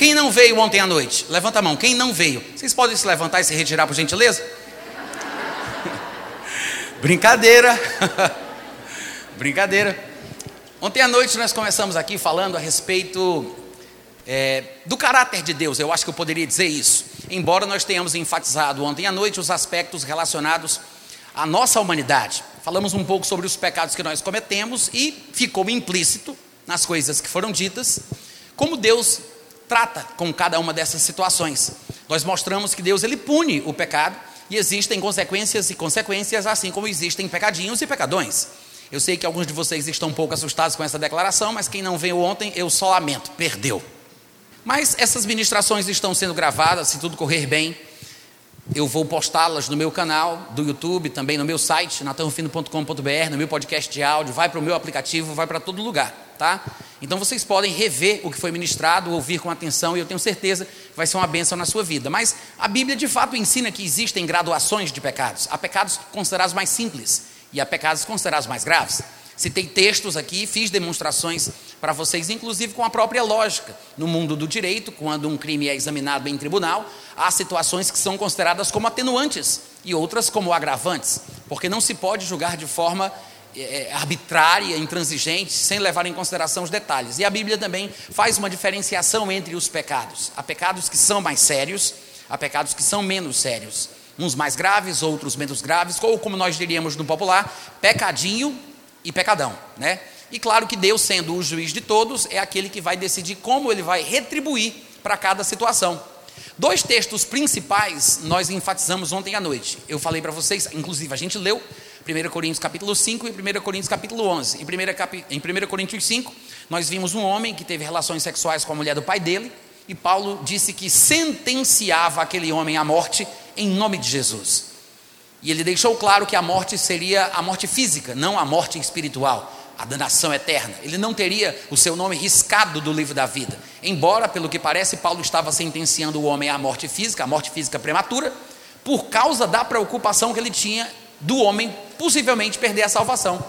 Quem não veio ontem à noite? Levanta a mão. Quem não veio? Vocês podem se levantar e se retirar, por gentileza? Brincadeira. Brincadeira. Ontem à noite nós começamos aqui falando a respeito é, do caráter de Deus. Eu acho que eu poderia dizer isso. Embora nós tenhamos enfatizado ontem à noite os aspectos relacionados à nossa humanidade. Falamos um pouco sobre os pecados que nós cometemos e ficou implícito nas coisas que foram ditas como Deus trata com cada uma dessas situações. Nós mostramos que Deus ele pune o pecado e existem consequências e consequências, assim como existem pecadinhos e pecadões. Eu sei que alguns de vocês estão um pouco assustados com essa declaração, mas quem não veio ontem, eu só lamento, perdeu. Mas essas ministrações estão sendo gravadas, se tudo correr bem, eu vou postá-las no meu canal do YouTube, também no meu site, natanrufino.com.br, no meu podcast de áudio, vai para o meu aplicativo, vai para todo lugar, tá? Então vocês podem rever o que foi ministrado, ouvir com atenção, e eu tenho certeza que vai ser uma bênção na sua vida. Mas a Bíblia de fato ensina que existem graduações de pecados. Há pecados considerados mais simples e há pecados considerados mais graves. Citei textos aqui, fiz demonstrações para vocês, inclusive com a própria lógica. No mundo do direito, quando um crime é examinado em tribunal, há situações que são consideradas como atenuantes e outras como agravantes, porque não se pode julgar de forma é, arbitrária, intransigente, sem levar em consideração os detalhes. E a Bíblia também faz uma diferenciação entre os pecados. Há pecados que são mais sérios, há pecados que são menos sérios. Uns mais graves, outros menos graves, ou como nós diríamos no popular, pecadinho e pecadão, né? E claro que Deus, sendo o juiz de todos, é aquele que vai decidir como ele vai retribuir para cada situação. Dois textos principais nós enfatizamos ontem à noite. Eu falei para vocês, inclusive a gente leu 1 Coríntios capítulo 5 e 1 Coríntios capítulo 11. Em 1, capi... em 1 Coríntios 5, nós vimos um homem que teve relações sexuais com a mulher do pai dele, e Paulo disse que sentenciava aquele homem à morte em nome de Jesus. E ele deixou claro que a morte seria a morte física, não a morte espiritual, a danação eterna. Ele não teria o seu nome riscado do livro da vida. Embora, pelo que parece, Paulo estava sentenciando o homem à morte física, à morte física prematura, por causa da preocupação que ele tinha do homem possivelmente perder a salvação.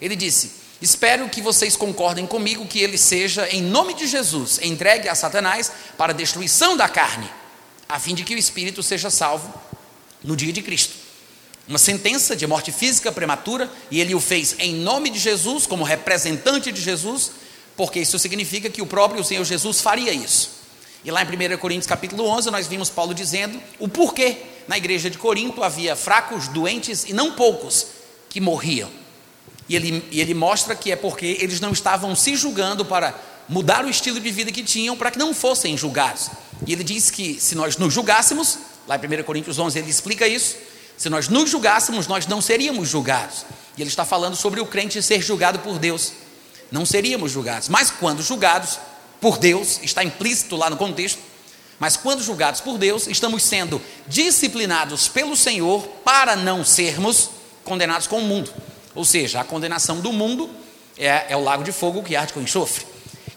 Ele disse: Espero que vocês concordem comigo que ele seja, em nome de Jesus, entregue a Satanás para a destruição da carne, a fim de que o espírito seja salvo no dia de Cristo. Uma sentença de morte física prematura, e ele o fez em nome de Jesus, como representante de Jesus, porque isso significa que o próprio Senhor Jesus faria isso. E lá em 1 Coríntios capítulo 11, nós vimos Paulo dizendo o porquê na igreja de Corinto havia fracos, doentes e não poucos que morriam. E ele, e ele mostra que é porque eles não estavam se julgando para mudar o estilo de vida que tinham para que não fossem julgados. E ele diz que se nós nos julgássemos, lá em 1 Coríntios 11 ele explica isso, se nós nos julgássemos, nós não seríamos julgados. E ele está falando sobre o crente ser julgado por Deus. Não seríamos julgados, mas quando julgados, por Deus, está implícito lá no contexto, mas quando julgados por Deus, estamos sendo disciplinados pelo Senhor para não sermos condenados com o mundo. Ou seja, a condenação do mundo é, é o lago de fogo que arde com enxofre.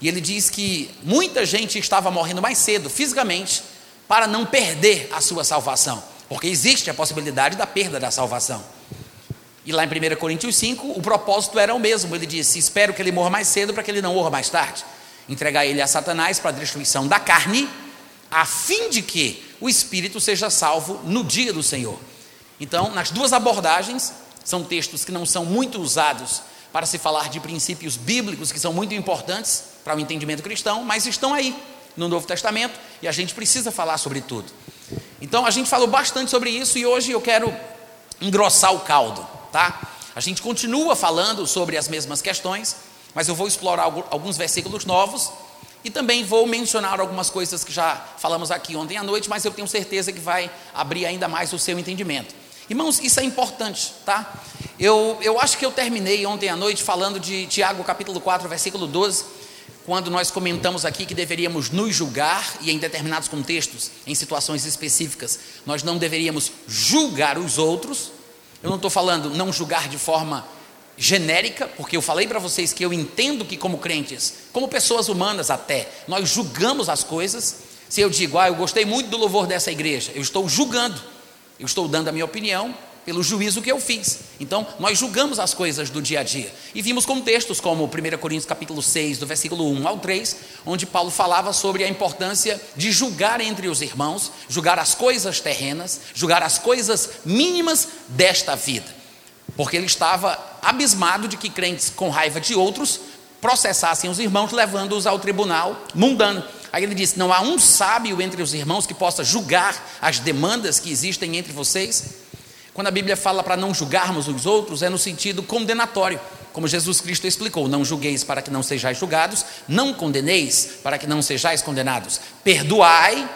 E ele diz que muita gente estava morrendo mais cedo, fisicamente, para não perder a sua salvação, porque existe a possibilidade da perda da salvação. E lá em 1 Coríntios 5, o propósito era o mesmo. Ele disse: Espero que ele morra mais cedo para que ele não morra mais tarde entregar ele a Satanás para a destruição da carne, a fim de que o espírito seja salvo no dia do Senhor. Então, nas duas abordagens, são textos que não são muito usados para se falar de princípios bíblicos que são muito importantes para o entendimento cristão, mas estão aí no Novo Testamento e a gente precisa falar sobre tudo. Então, a gente falou bastante sobre isso e hoje eu quero engrossar o caldo, tá? A gente continua falando sobre as mesmas questões, mas eu vou explorar alguns versículos novos e também vou mencionar algumas coisas que já falamos aqui ontem à noite, mas eu tenho certeza que vai abrir ainda mais o seu entendimento. Irmãos, isso é importante, tá? Eu, eu acho que eu terminei ontem à noite falando de Tiago capítulo 4, versículo 12, quando nós comentamos aqui que deveríamos nos julgar e em determinados contextos, em situações específicas, nós não deveríamos julgar os outros. Eu não estou falando não julgar de forma genérica, porque eu falei para vocês que eu entendo que, como crentes, como pessoas humanas até, nós julgamos as coisas. Se eu digo, ah, eu gostei muito do louvor dessa igreja, eu estou julgando, eu estou dando a minha opinião pelo juízo que eu fiz. Então, nós julgamos as coisas do dia a dia. E vimos contextos como 1 Coríntios capítulo 6, do versículo 1 ao 3, onde Paulo falava sobre a importância de julgar entre os irmãos, julgar as coisas terrenas, julgar as coisas mínimas desta vida. Porque ele estava abismado de que crentes com raiva de outros processassem os irmãos, levando-os ao tribunal mundano. Aí ele disse: Não há um sábio entre os irmãos que possa julgar as demandas que existem entre vocês. Quando a Bíblia fala para não julgarmos os outros, é no sentido condenatório, como Jesus Cristo explicou: Não julgueis para que não sejais julgados, não condeneis para que não sejais condenados, perdoai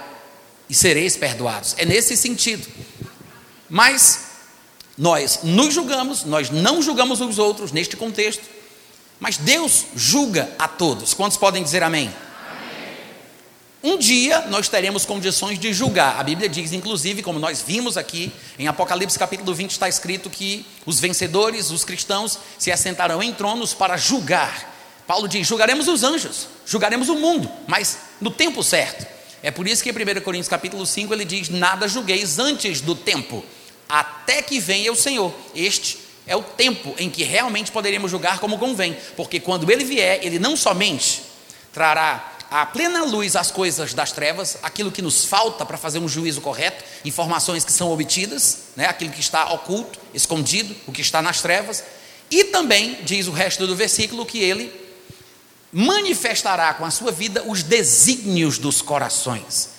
e sereis perdoados. É nesse sentido. Mas nós nos julgamos, nós não julgamos os outros neste contexto, mas Deus julga a todos. Quantos podem dizer amém? Um dia nós teremos condições de julgar. A Bíblia diz, inclusive, como nós vimos aqui, em Apocalipse capítulo 20 está escrito que os vencedores, os cristãos, se assentarão em tronos para julgar. Paulo diz: julgaremos os anjos, julgaremos o mundo, mas no tempo certo. É por isso que em 1 Coríntios capítulo 5 ele diz: Nada julgueis antes do tempo, até que venha o Senhor. Este é o tempo em que realmente poderemos julgar como convém, porque quando ele vier, ele não somente trará à plena luz as coisas das trevas, aquilo que nos falta para fazer um juízo correto, informações que são obtidas, né, aquilo que está oculto, escondido, o que está nas trevas, e também, diz o resto do versículo, que ele manifestará com a sua vida os desígnios dos corações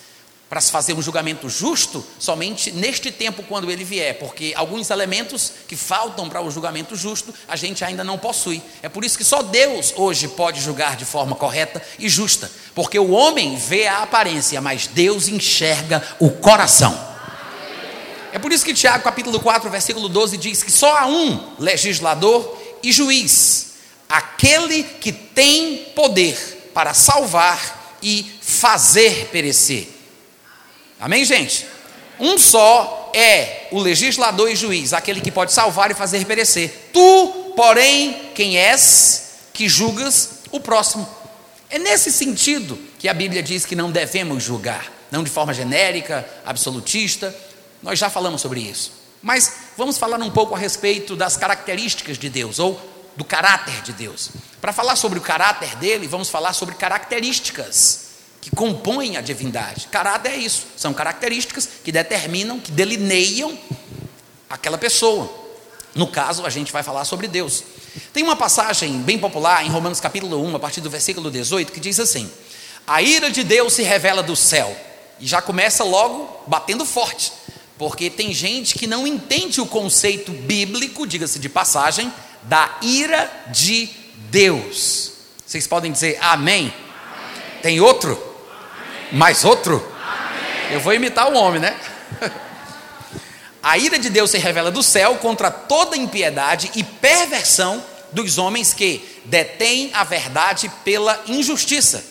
para se fazer um julgamento justo somente neste tempo quando ele vier, porque alguns elementos que faltam para o julgamento justo a gente ainda não possui. É por isso que só Deus hoje pode julgar de forma correta e justa, porque o homem vê a aparência, mas Deus enxerga o coração. É por isso que Tiago capítulo 4, versículo 12 diz que só há um legislador e juiz, aquele que tem poder para salvar e fazer perecer. Amém, gente? Um só é o legislador e juiz, aquele que pode salvar e fazer perecer. Tu, porém, quem és que julgas o próximo? É nesse sentido que a Bíblia diz que não devemos julgar, não de forma genérica, absolutista. Nós já falamos sobre isso. Mas vamos falar um pouco a respeito das características de Deus, ou do caráter de Deus. Para falar sobre o caráter dele, vamos falar sobre características que compõem a divindade. Caráter é isso, são características que determinam, que delineiam aquela pessoa. No caso, a gente vai falar sobre Deus. Tem uma passagem bem popular em Romanos capítulo 1, a partir do versículo 18, que diz assim: A ira de Deus se revela do céu. E já começa logo batendo forte, porque tem gente que não entende o conceito bíblico, diga-se de passagem, da ira de Deus. Vocês podem dizer amém? amém. Tem outro? Mais outro? Amém. Eu vou imitar o homem, né? A ira de Deus se revela do céu contra toda impiedade e perversão dos homens que detêm a verdade pela injustiça.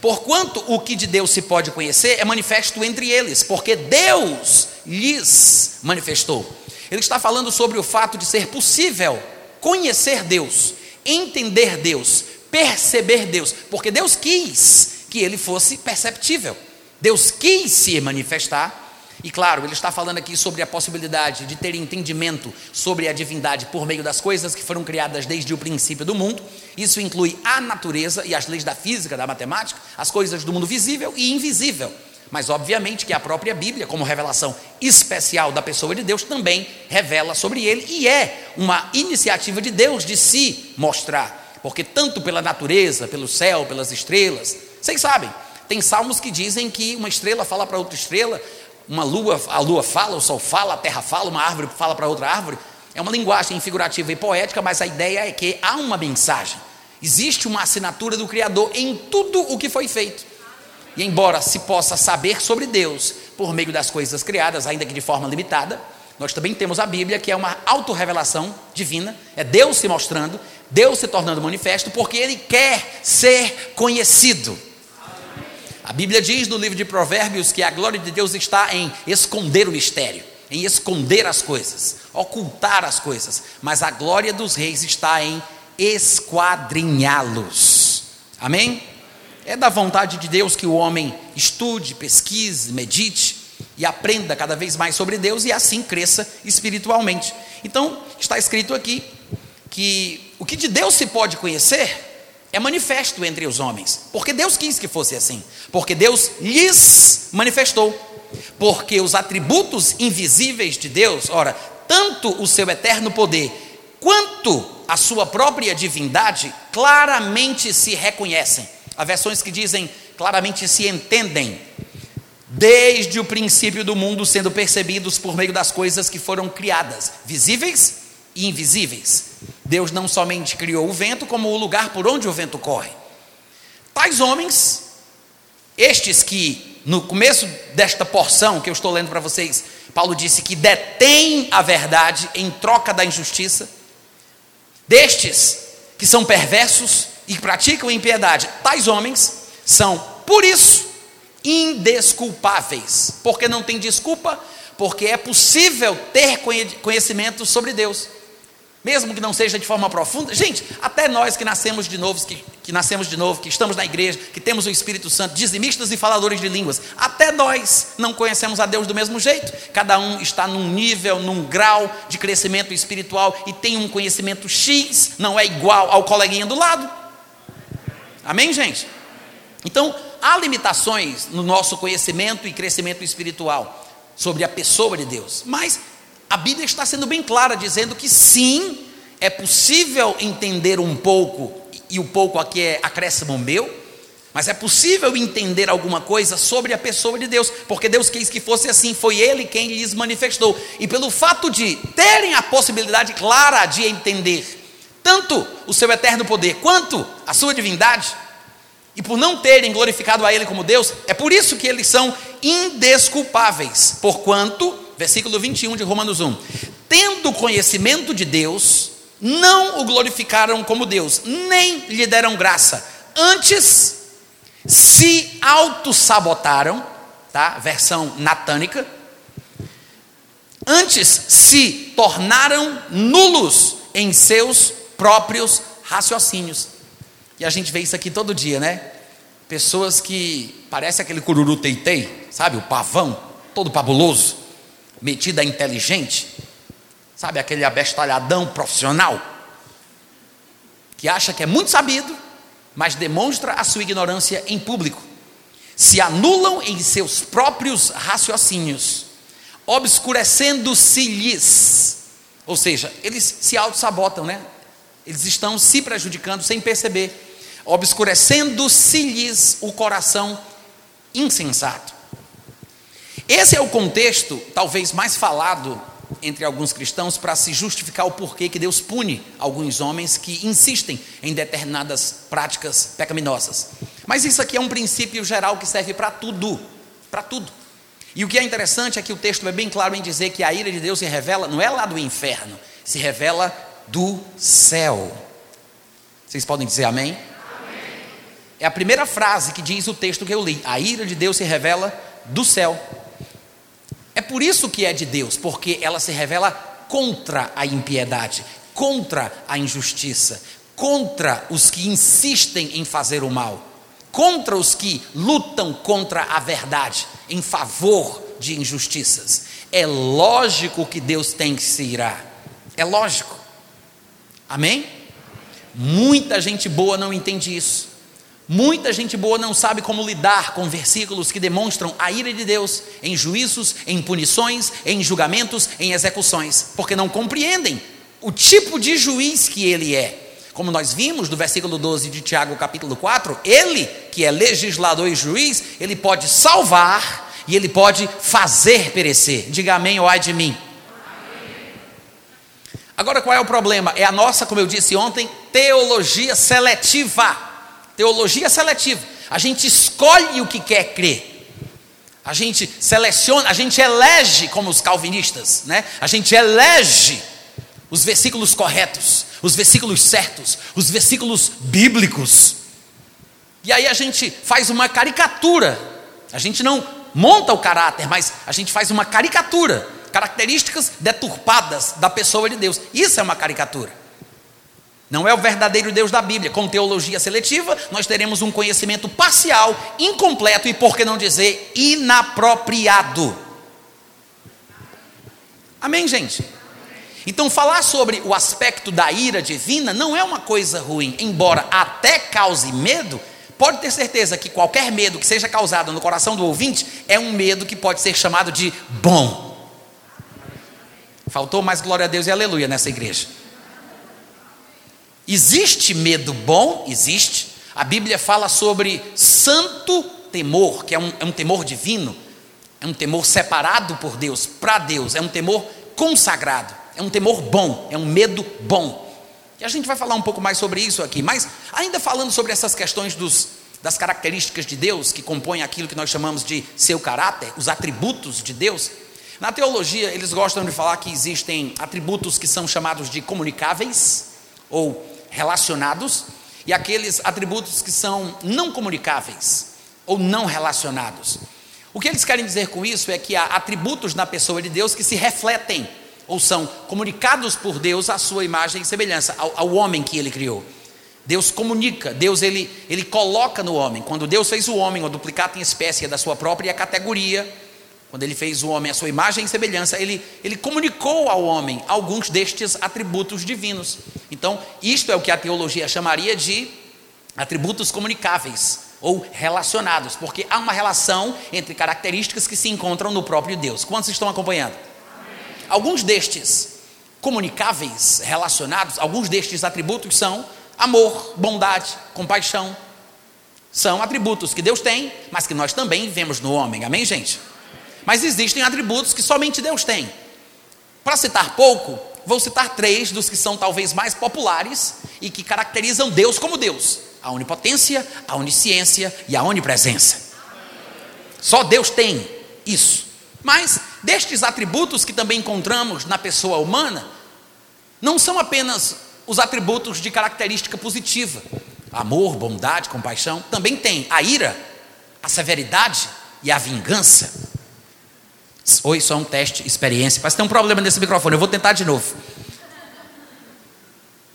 Porquanto o que de Deus se pode conhecer é manifesto entre eles, porque Deus lhes manifestou. Ele está falando sobre o fato de ser possível conhecer Deus, entender Deus, perceber Deus, porque Deus quis que ele fosse perceptível. Deus quis se manifestar, e claro, ele está falando aqui sobre a possibilidade de ter entendimento sobre a divindade por meio das coisas que foram criadas desde o princípio do mundo. Isso inclui a natureza e as leis da física, da matemática, as coisas do mundo visível e invisível. Mas, obviamente, que a própria Bíblia, como revelação especial da pessoa de Deus, também revela sobre ele e é uma iniciativa de Deus de se mostrar. Porque, tanto pela natureza, pelo céu, pelas estrelas, vocês sabem, tem salmos que dizem que uma estrela fala para outra estrela, uma lua, a lua fala, o sol fala, a terra fala, uma árvore fala para outra árvore. É uma linguagem figurativa e poética, mas a ideia é que há uma mensagem. Existe uma assinatura do Criador em tudo o que foi feito. E embora se possa saber sobre Deus por meio das coisas criadas, ainda que de forma limitada, nós também temos a Bíblia, que é uma autorrevelação divina, é Deus se mostrando, Deus se tornando manifesto, porque Ele quer ser conhecido. A Bíblia diz no livro de Provérbios que a glória de Deus está em esconder o mistério, em esconder as coisas, ocultar as coisas, mas a glória dos reis está em esquadrinhá-los. Amém? É da vontade de Deus que o homem estude, pesquise, medite e aprenda cada vez mais sobre Deus e assim cresça espiritualmente. Então, está escrito aqui que o que de Deus se pode conhecer é manifesto entre os homens, porque Deus quis que fosse assim, porque Deus lhes manifestou, porque os atributos invisíveis de Deus, ora, tanto o seu eterno poder quanto a sua própria divindade claramente se reconhecem. Há versões que dizem claramente se entendem. Desde o princípio do mundo, sendo percebidos por meio das coisas que foram criadas, visíveis e invisíveis. Deus não somente criou o vento, como o lugar por onde o vento corre. Tais homens, estes que, no começo desta porção que eu estou lendo para vocês, Paulo disse que detém a verdade em troca da injustiça, destes que são perversos e praticam impiedade, tais homens são, por isso, indesculpáveis, porque não tem desculpa, porque é possível ter conhecimento sobre Deus, mesmo que não seja de forma profunda. Gente, até nós que nascemos de novo, que, que nascemos de novo, que estamos na igreja, que temos o Espírito Santo, dizimistas e faladores de línguas, até nós não conhecemos a Deus do mesmo jeito. Cada um está num nível, num grau de crescimento espiritual e tem um conhecimento X, não é igual ao coleguinha do lado. Amém, gente? Então, há limitações no nosso conhecimento e crescimento espiritual sobre a pessoa de Deus, mas a Bíblia está sendo bem clara, dizendo que sim, é possível entender um pouco, e o pouco aqui é acréscimo meu, mas é possível entender alguma coisa sobre a pessoa de Deus, porque Deus quis que fosse assim, foi Ele quem lhes manifestou, e pelo fato de terem a possibilidade clara de entender tanto o seu eterno poder quanto a sua divindade, e por não terem glorificado a Ele como Deus, é por isso que eles são indesculpáveis, porquanto, versículo 21 de Romanos 1, tendo conhecimento de Deus, não o glorificaram como Deus, nem lhe deram graça, antes se autossabotaram, tá? Versão natânica, antes se tornaram nulos em seus próprios raciocínios. E a gente vê isso aqui todo dia, né? Pessoas que parece aquele cururu teitei, sabe? O pavão, todo pabuloso, metido a inteligente, sabe? Aquele abestalhadão profissional, que acha que é muito sabido, mas demonstra a sua ignorância em público. Se anulam em seus próprios raciocínios, obscurecendo-se-lhes. Ou seja, eles se auto-sabotam, né? Eles estão se prejudicando sem perceber obscurecendo-se-lhes o coração insensato. Esse é o contexto, talvez mais falado entre alguns cristãos, para se justificar o porquê que Deus pune alguns homens que insistem em determinadas práticas pecaminosas. Mas isso aqui é um princípio geral que serve para tudo, para tudo. E o que é interessante é que o texto é bem claro em dizer que a ira de Deus se revela, não é lá do inferno, se revela do céu. Vocês podem dizer amém? É a primeira frase que diz o texto que eu li. A ira de Deus se revela do céu. É por isso que é de Deus, porque ela se revela contra a impiedade, contra a injustiça, contra os que insistem em fazer o mal, contra os que lutam contra a verdade, em favor de injustiças. É lógico que Deus tem que se irar. É lógico. Amém? Muita gente boa não entende isso. Muita gente boa não sabe como lidar com versículos que demonstram a ira de Deus em juízos, em punições, em julgamentos, em execuções, porque não compreendem o tipo de juiz que ele é. Como nós vimos do versículo 12 de Tiago, capítulo 4, ele, que é legislador e juiz, ele pode salvar e ele pode fazer perecer. Diga amém ou ai de mim. Agora qual é o problema? É a nossa, como eu disse ontem, teologia seletiva. Teologia seletiva. A gente escolhe o que quer crer. A gente seleciona, a gente elege como os calvinistas, né? A gente elege os versículos corretos, os versículos certos, os versículos bíblicos. E aí a gente faz uma caricatura. A gente não monta o caráter, mas a gente faz uma caricatura, características deturpadas da pessoa de Deus. Isso é uma caricatura. Não é o verdadeiro Deus da Bíblia. Com teologia seletiva, nós teremos um conhecimento parcial, incompleto e, por que não dizer, inapropriado. Amém, gente? Então, falar sobre o aspecto da ira divina não é uma coisa ruim, embora até cause medo. Pode ter certeza que qualquer medo que seja causado no coração do ouvinte é um medo que pode ser chamado de bom. Faltou mais glória a Deus e aleluia nessa igreja. Existe medo bom? Existe. A Bíblia fala sobre santo temor, que é um, é um temor divino, é um temor separado por Deus, para Deus, é um temor consagrado, é um temor bom, é um medo bom. E a gente vai falar um pouco mais sobre isso aqui, mas ainda falando sobre essas questões dos, das características de Deus, que compõem aquilo que nós chamamos de seu caráter, os atributos de Deus. Na teologia, eles gostam de falar que existem atributos que são chamados de comunicáveis, ou relacionados e aqueles atributos que são não comunicáveis ou não relacionados. O que eles querem dizer com isso é que há atributos na pessoa de Deus que se refletem ou são comunicados por Deus à sua imagem e semelhança, ao, ao homem que ele criou. Deus comunica, Deus ele, ele coloca no homem. Quando Deus fez o homem, o duplicado em espécie da sua própria categoria, quando ele fez o homem à sua imagem e semelhança, ele, ele comunicou ao homem alguns destes atributos divinos. Então, isto é o que a teologia chamaria de atributos comunicáveis ou relacionados, porque há uma relação entre características que se encontram no próprio Deus. Quantos estão acompanhando? Alguns destes comunicáveis, relacionados, alguns destes atributos são amor, bondade, compaixão. São atributos que Deus tem, mas que nós também vemos no homem. Amém, gente? Mas existem atributos que somente Deus tem. Para citar pouco, vou citar três dos que são talvez mais populares e que caracterizam Deus como Deus: a onipotência, a onisciência e a onipresença. Só Deus tem isso. Mas destes atributos que também encontramos na pessoa humana, não são apenas os atributos de característica positiva. Amor, bondade, compaixão, também tem a ira, a severidade e a vingança. Oi, só um teste, experiência. Que tem um problema nesse microfone, eu vou tentar de novo.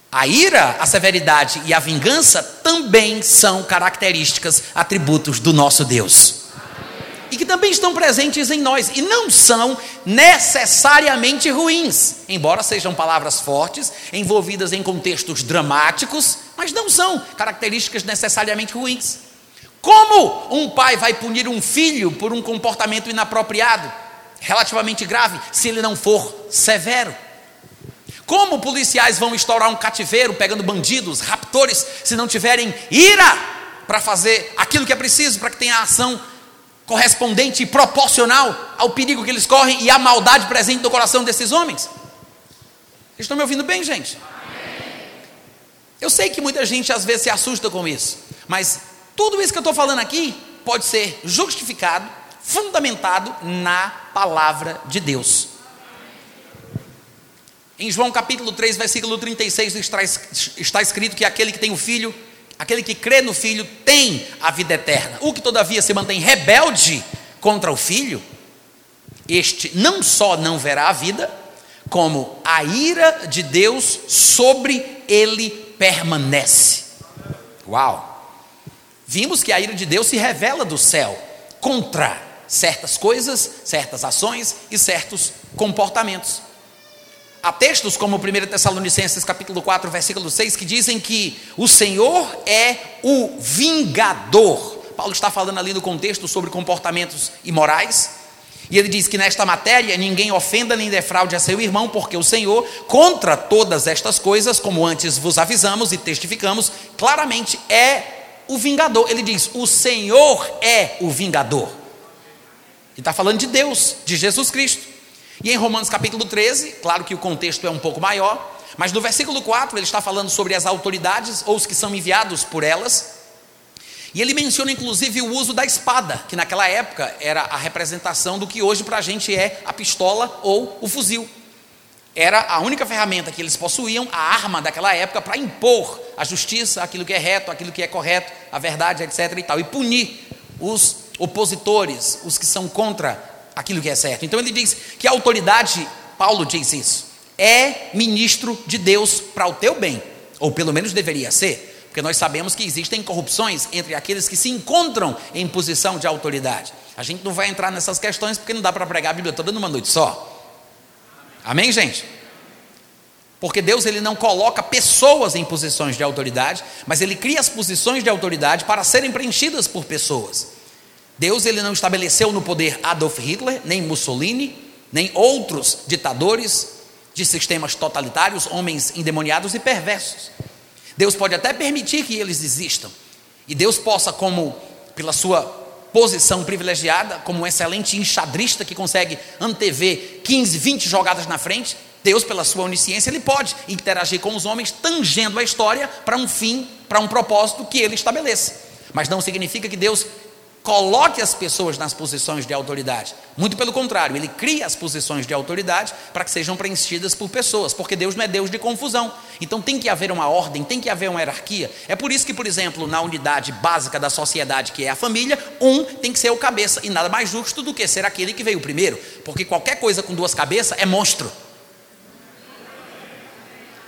A ira, a severidade e a vingança também são características, atributos do nosso Deus. E que também estão presentes em nós, e não são necessariamente ruins, embora sejam palavras fortes, envolvidas em contextos dramáticos, mas não são características necessariamente ruins. Como um pai vai punir um filho por um comportamento inapropriado? Relativamente grave se ele não for severo. Como policiais vão estourar um cativeiro pegando bandidos, raptores, se não tiverem ira para fazer aquilo que é preciso para que tenha ação correspondente e proporcional ao perigo que eles correm e à maldade presente no coração desses homens? Vocês estão me ouvindo bem, gente? Eu sei que muita gente às vezes se assusta com isso, mas tudo isso que eu estou falando aqui pode ser justificado fundamentado na palavra de Deus. Em João capítulo 3, versículo 36, está, escrito que aquele que tem o filho, aquele que crê no filho, tem a vida eterna. O que todavia se mantém rebelde contra o filho, este não só não verá a vida, como a ira de Deus sobre ele permanece. Uau! Vimos que a ira de Deus se revela do céu contra certas coisas, certas ações e certos comportamentos. Há textos como 1 Tessalonicenses capítulo 4, versículo 6, que dizem que o Senhor é o vingador. Paulo está falando ali no contexto sobre comportamentos imorais. E ele diz que nesta matéria ninguém ofenda nem defraude a seu irmão, porque o Senhor, contra todas estas coisas, como antes vos avisamos e testificamos, claramente é o vingador. Ele diz: o Senhor é o vingador. Ele está falando de Deus, de Jesus Cristo. E em Romanos capítulo 13, claro que o contexto é um pouco maior, mas no versículo 4 ele está falando sobre as autoridades ou os que são enviados por elas. E ele menciona inclusive o uso da espada, que naquela época era a representação do que hoje para a gente é a pistola ou o fuzil. Era a única ferramenta que eles possuíam, a arma daquela época, para impor a justiça, aquilo que é reto, aquilo que é correto, a verdade, etc. e tal, e punir os opositores, os que são contra aquilo que é certo. Então ele diz que a autoridade, Paulo diz isso, é ministro de Deus para o teu bem, ou pelo menos deveria ser. Porque nós sabemos que existem corrupções entre aqueles que se encontram em posição de autoridade. A gente não vai entrar nessas questões porque não dá para pregar a Bíblia toda numa noite só. Amém, gente? Porque Deus ele não coloca pessoas em posições de autoridade, mas ele cria as posições de autoridade para serem preenchidas por pessoas. Deus ele não estabeleceu no poder Adolf Hitler, nem Mussolini, nem outros ditadores de sistemas totalitários, homens endemoniados e perversos. Deus pode até permitir que eles existam. E Deus possa, como pela sua posição privilegiada, como um excelente enxadrista que consegue antever 15, 20 jogadas na frente, Deus, pela sua onisciência, ele pode interagir com os homens, tangendo a história para um fim, para um propósito que ele estabeleça. Mas não significa que Deus coloque as pessoas nas posições de autoridade. Muito pelo contrário, ele cria as posições de autoridade para que sejam preenchidas por pessoas, porque Deus não é Deus de confusão. Então tem que haver uma ordem, tem que haver uma hierarquia. É por isso que, por exemplo, na unidade básica da sociedade, que é a família, um tem que ser o cabeça, e nada mais justo do que ser aquele que veio primeiro, porque qualquer coisa com duas cabeças é monstro.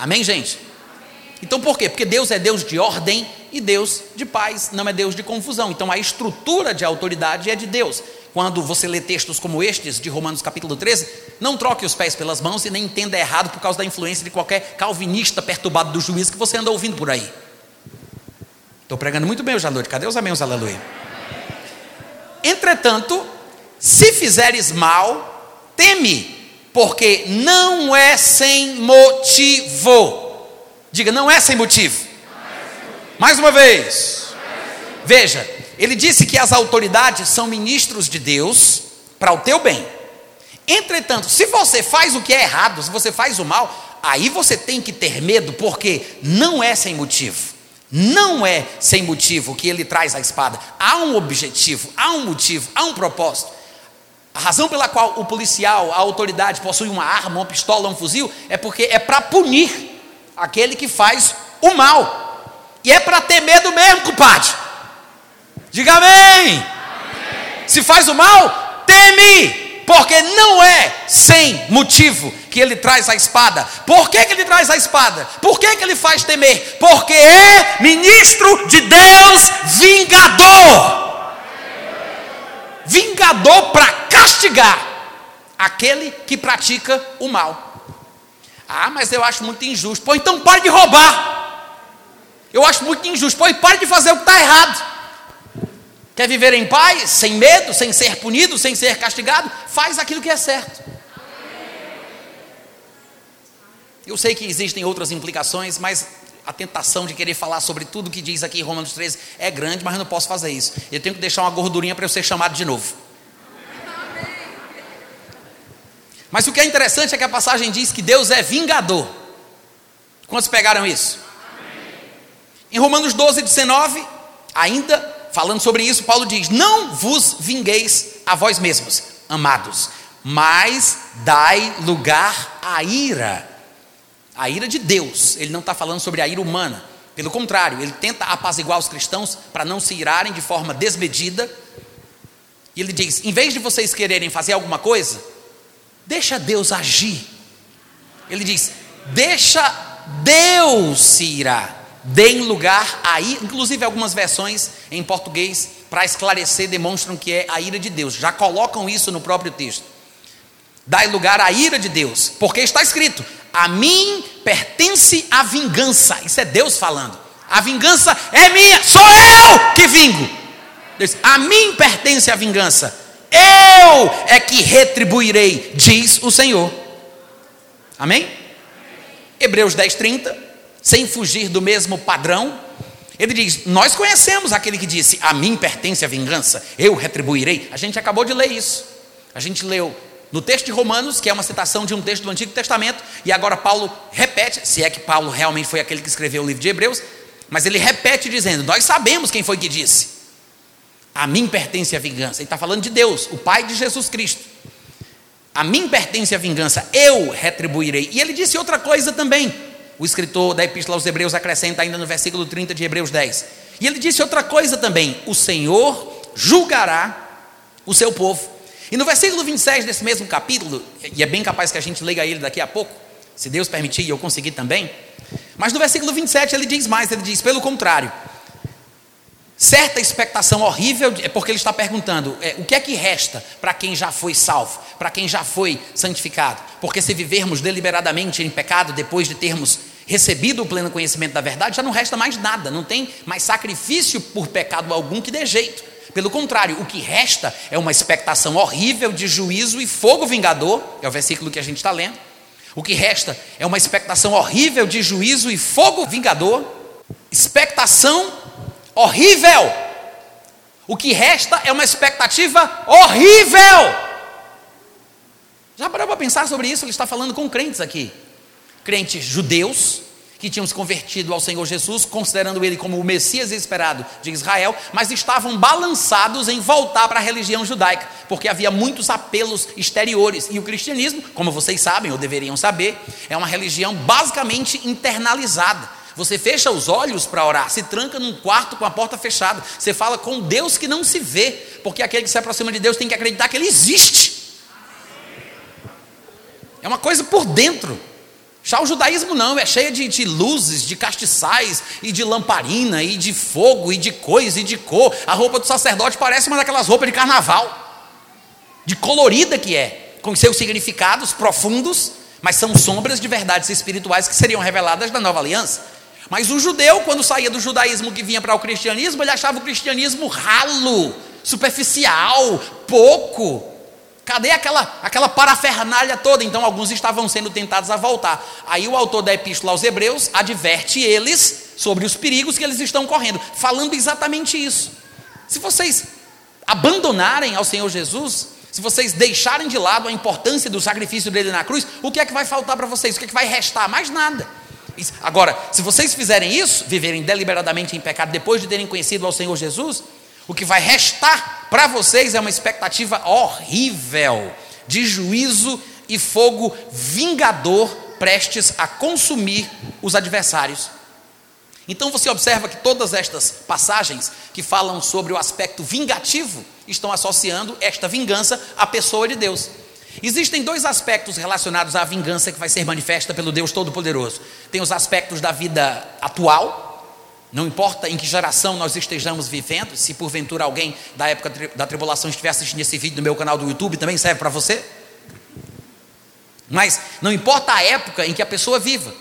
Amém, gente? Então por quê? Porque Deus é Deus de ordem e Deus de paz, não é Deus de confusão. Então a estrutura de autoridade é de Deus. Quando você lê textos como estes de Romanos capítulo 13, não troque os pés pelas mãos e nem entenda errado por causa da influência de qualquer calvinista perturbado do juízo que você anda ouvindo por aí. Estou pregando muito bem hoje à noite. Cadê os amém, os aleluia? Entretanto, se fizeres mal, teme, porque não é sem motivo Diga, não é sem motivo. Mais uma vez. Veja, ele disse que as autoridades são ministros de Deus para o teu bem. Entretanto, se você faz o que é errado, se você faz o mal, aí você tem que ter medo, porque não é sem motivo. Não é sem motivo que ele traz a espada. Há um objetivo, há um motivo, há um propósito. A razão pela qual o policial, a autoridade possui uma arma, uma pistola, um fuzil, é porque é para punir aquele que faz o mal. E é para ter medo mesmo, compadre. Diga amém. amém. Se faz o mal, teme. Porque não é sem motivo que ele traz a espada. Por que, que ele traz a espada? Por que, que ele faz temer? Porque é ministro de Deus vingador. Vingador para castigar aquele que pratica o mal. Ah, mas eu acho muito injusto. Pô, então pare de roubar. Eu acho muito injusto. Pô, pare de fazer o que está errado. Quer viver em paz, sem medo, sem ser punido, sem ser castigado? Faz aquilo que é certo. Eu sei que existem outras implicações, mas a tentação de querer falar sobre tudo que diz aqui em Romanos 13 é grande, mas eu não posso fazer isso. Eu tenho que deixar uma gordurinha para eu ser chamado de novo. Mas o que é interessante é que a passagem diz que Deus é vingador. Quantos pegaram isso? Em Romanos 12, 19, ainda falando sobre isso, Paulo diz: Não vos vingueis a vós mesmos, amados, mas dai lugar à ira. A ira de Deus. Ele não está falando sobre a ira humana. Pelo contrário, ele tenta apaziguar os cristãos para não se irarem de forma desmedida. E ele diz: em vez de vocês quererem fazer alguma coisa, Deixa Deus agir. Ele diz: Deixa Deus se irá. Deem lugar aí, inclusive algumas versões em português para esclarecer demonstram que é a ira de Deus. Já colocam isso no próprio texto. Dai lugar à ira de Deus, porque está escrito: A mim pertence a vingança. Isso é Deus falando. A vingança é minha, sou eu que vingo. a mim pertence a vingança eu é que retribuirei, diz o Senhor. Amém? Hebreus 10, 30, sem fugir do mesmo padrão, ele diz: Nós conhecemos aquele que disse: A mim pertence a vingança, eu retribuirei. A gente acabou de ler isso. A gente leu no texto de Romanos, que é uma citação de um texto do Antigo Testamento, e agora Paulo repete, se é que Paulo realmente foi aquele que escreveu o livro de Hebreus, mas ele repete dizendo: Nós sabemos quem foi que disse. A mim pertence a vingança. Ele está falando de Deus, o Pai de Jesus Cristo. A mim pertence a vingança, eu retribuirei. E ele disse outra coisa também. O escritor da Epístola aos Hebreus acrescenta ainda no versículo 30 de Hebreus 10. E ele disse outra coisa também: o Senhor julgará o seu povo. E no versículo 27 desse mesmo capítulo, e é bem capaz que a gente leia ele daqui a pouco, se Deus permitir e eu conseguir também. Mas no versículo 27 ele diz mais: ele diz, pelo contrário, certa expectação horrível, é porque ele está perguntando: é, o que é que resta para quem já foi salvo, para quem já foi santificado? Porque se vivermos deliberadamente em pecado depois de termos recebido o pleno conhecimento da verdade, já não resta mais nada, não tem mais sacrifício por pecado algum que dê jeito. Pelo contrário, o que resta é uma expectação horrível de juízo e fogo vingador, é o versículo que a gente está lendo. O que resta é uma expectação horrível de juízo e fogo vingador, expectação horrível. O que resta é uma expectativa horrível. Já parou para pensar sobre isso? Ele está falando com crentes aqui. Crentes judeus, que tinham se convertido ao Senhor Jesus, considerando ele como o Messias esperado de Israel, mas estavam balançados em voltar para a religião judaica, porque havia muitos apelos exteriores. E o cristianismo, como vocês sabem ou deveriam saber, é uma religião basicamente internalizada. Você fecha os olhos para orar, se tranca num quarto com a porta fechada. Você fala com Deus que não se vê, porque aquele que se aproxima de Deus tem que acreditar que ele existe. É uma coisa por dentro. Já o judaísmo não, é cheio de, de, luzes, de castiçais, e de lamparina, e de fogo, e de coisa, e de cor. A roupa do sacerdote parece uma daquelas roupas de carnaval, de colorida que é, com seus significados profundos, mas são sombras de verdades espirituais que seriam reveladas na nova aliança. Mas o judeu, quando saía do judaísmo que vinha para o cristianismo, ele achava o cristianismo ralo, superficial, pouco. Cadê aquela, aquela parafernália toda? Então, alguns estavam sendo tentados a voltar. Aí, o autor da Epístola aos Hebreus adverte eles sobre os perigos que eles estão correndo, falando exatamente isso. Se vocês abandonarem ao Senhor Jesus, se vocês deixarem de lado a importância do sacrifício dele na cruz, o que é que vai faltar para vocês? O que é que vai restar? Mais nada. Agora, se vocês fizerem isso, viverem deliberadamente em pecado depois de terem conhecido ao Senhor Jesus, o que vai restar para vocês é uma expectativa horrível de juízo e fogo vingador prestes a consumir os adversários. Então você observa que todas estas passagens que falam sobre o aspecto vingativo estão associando esta vingança à pessoa de Deus. Existem dois aspectos relacionados à vingança que vai ser manifesta pelo Deus Todo-Poderoso. Tem os aspectos da vida atual, não importa em que geração nós estejamos vivendo, se porventura alguém da época da tribulação estiver assistindo esse vídeo no meu canal do YouTube, também serve para você. Mas não importa a época em que a pessoa viva,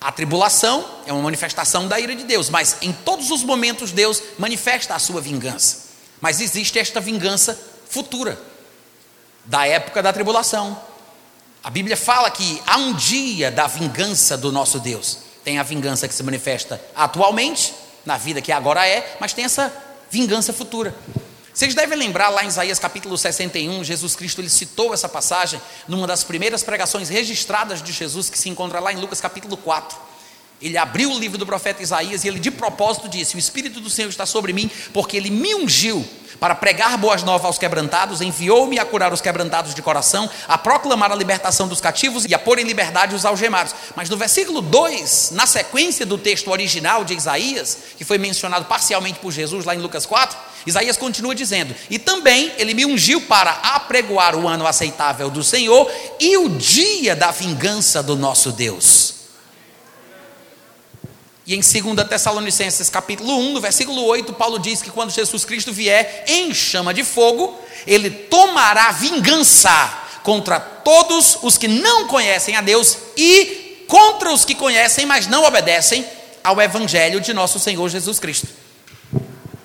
a tribulação é uma manifestação da ira de Deus, mas em todos os momentos Deus manifesta a sua vingança. Mas existe esta vingança futura da época da tribulação. A Bíblia fala que há um dia da vingança do nosso Deus. Tem a vingança que se manifesta atualmente, na vida que agora é, mas tem essa vingança futura. Vocês devem lembrar lá em Isaías capítulo 61, Jesus Cristo ele citou essa passagem numa das primeiras pregações registradas de Jesus que se encontra lá em Lucas capítulo 4. Ele abriu o livro do profeta Isaías e ele de propósito disse: O Espírito do Senhor está sobre mim, porque ele me ungiu para pregar boas novas aos quebrantados, enviou-me a curar os quebrantados de coração, a proclamar a libertação dos cativos e a pôr em liberdade os algemados. Mas no versículo 2, na sequência do texto original de Isaías, que foi mencionado parcialmente por Jesus lá em Lucas 4, Isaías continua dizendo: E também ele me ungiu para apregoar o ano aceitável do Senhor e o dia da vingança do nosso Deus e em 2 Tessalonicenses capítulo 1, no versículo 8, Paulo diz que quando Jesus Cristo vier em chama de fogo, ele tomará vingança contra todos os que não conhecem a Deus e contra os que conhecem, mas não obedecem ao evangelho de nosso Senhor Jesus Cristo.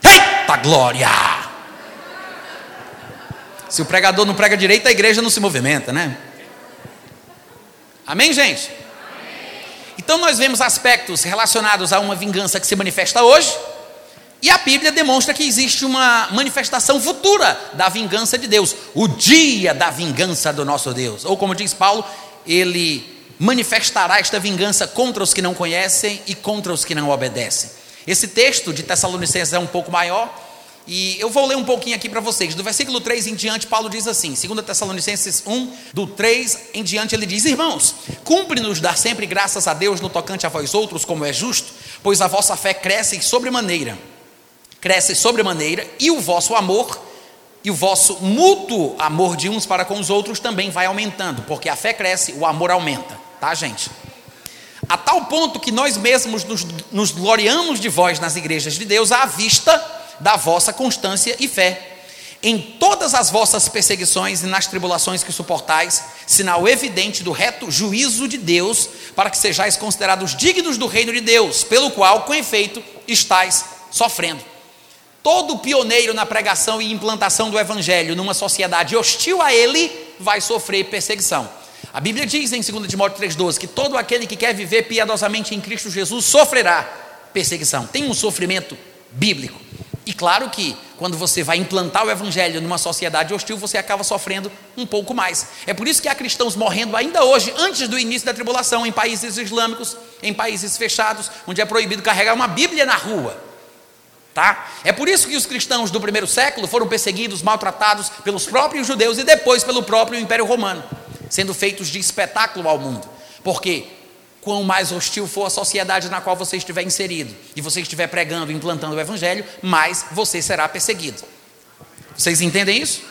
Eita glória! Se o pregador não prega direito, a igreja não se movimenta, né? Amém, gente? Então nós vemos aspectos relacionados a uma vingança que se manifesta hoje, e a Bíblia demonstra que existe uma manifestação futura da vingança de Deus, o dia da vingança do nosso Deus. Ou como diz Paulo, ele manifestará esta vingança contra os que não conhecem e contra os que não obedecem. Esse texto de Tessalonicenses é um pouco maior, E eu vou ler um pouquinho aqui para vocês. Do versículo 3 em diante, Paulo diz assim: 2 Tessalonicenses 1, do 3 em diante, ele diz: Irmãos, cumpre-nos dar sempre graças a Deus no tocante a vós outros, como é justo, pois a vossa fé cresce sobremaneira, cresce sobremaneira, e o vosso amor e o vosso mútuo amor de uns para com os outros também vai aumentando, porque a fé cresce, o amor aumenta, tá, gente? A tal ponto que nós mesmos nos, nos gloriamos de vós nas igrejas de Deus à vista da vossa constância e fé. Em todas as vossas perseguições e nas tribulações que suportais, sinal evidente do reto juízo de Deus, para que sejais considerados dignos do reino de Deus, pelo qual, com efeito, estáis sofrendo. Todo pioneiro na pregação e implantação do evangelho numa sociedade hostil a ele vai sofrer perseguição. A Bíblia diz em 2 Timóteo 3,12 que todo aquele que quer viver piedosamente em Cristo Jesus sofrerá perseguição. Tem um sofrimento bíblico. E claro que quando você vai implantar o evangelho numa sociedade hostil, você acaba sofrendo um pouco mais. É por isso que há cristãos morrendo ainda hoje, antes do início da tribulação, em países islâmicos, em países fechados, onde é proibido carregar uma Bíblia na rua. Tá? É por isso que os cristãos do primeiro século foram perseguidos, maltratados pelos próprios judeus e depois pelo próprio Império Romano, sendo feitos de espetáculo ao mundo. Porque quão mais hostil for a sociedade na qual você estiver inserido e você estiver pregando, implantando o evangelho, mais você será perseguido. Vocês entendem isso?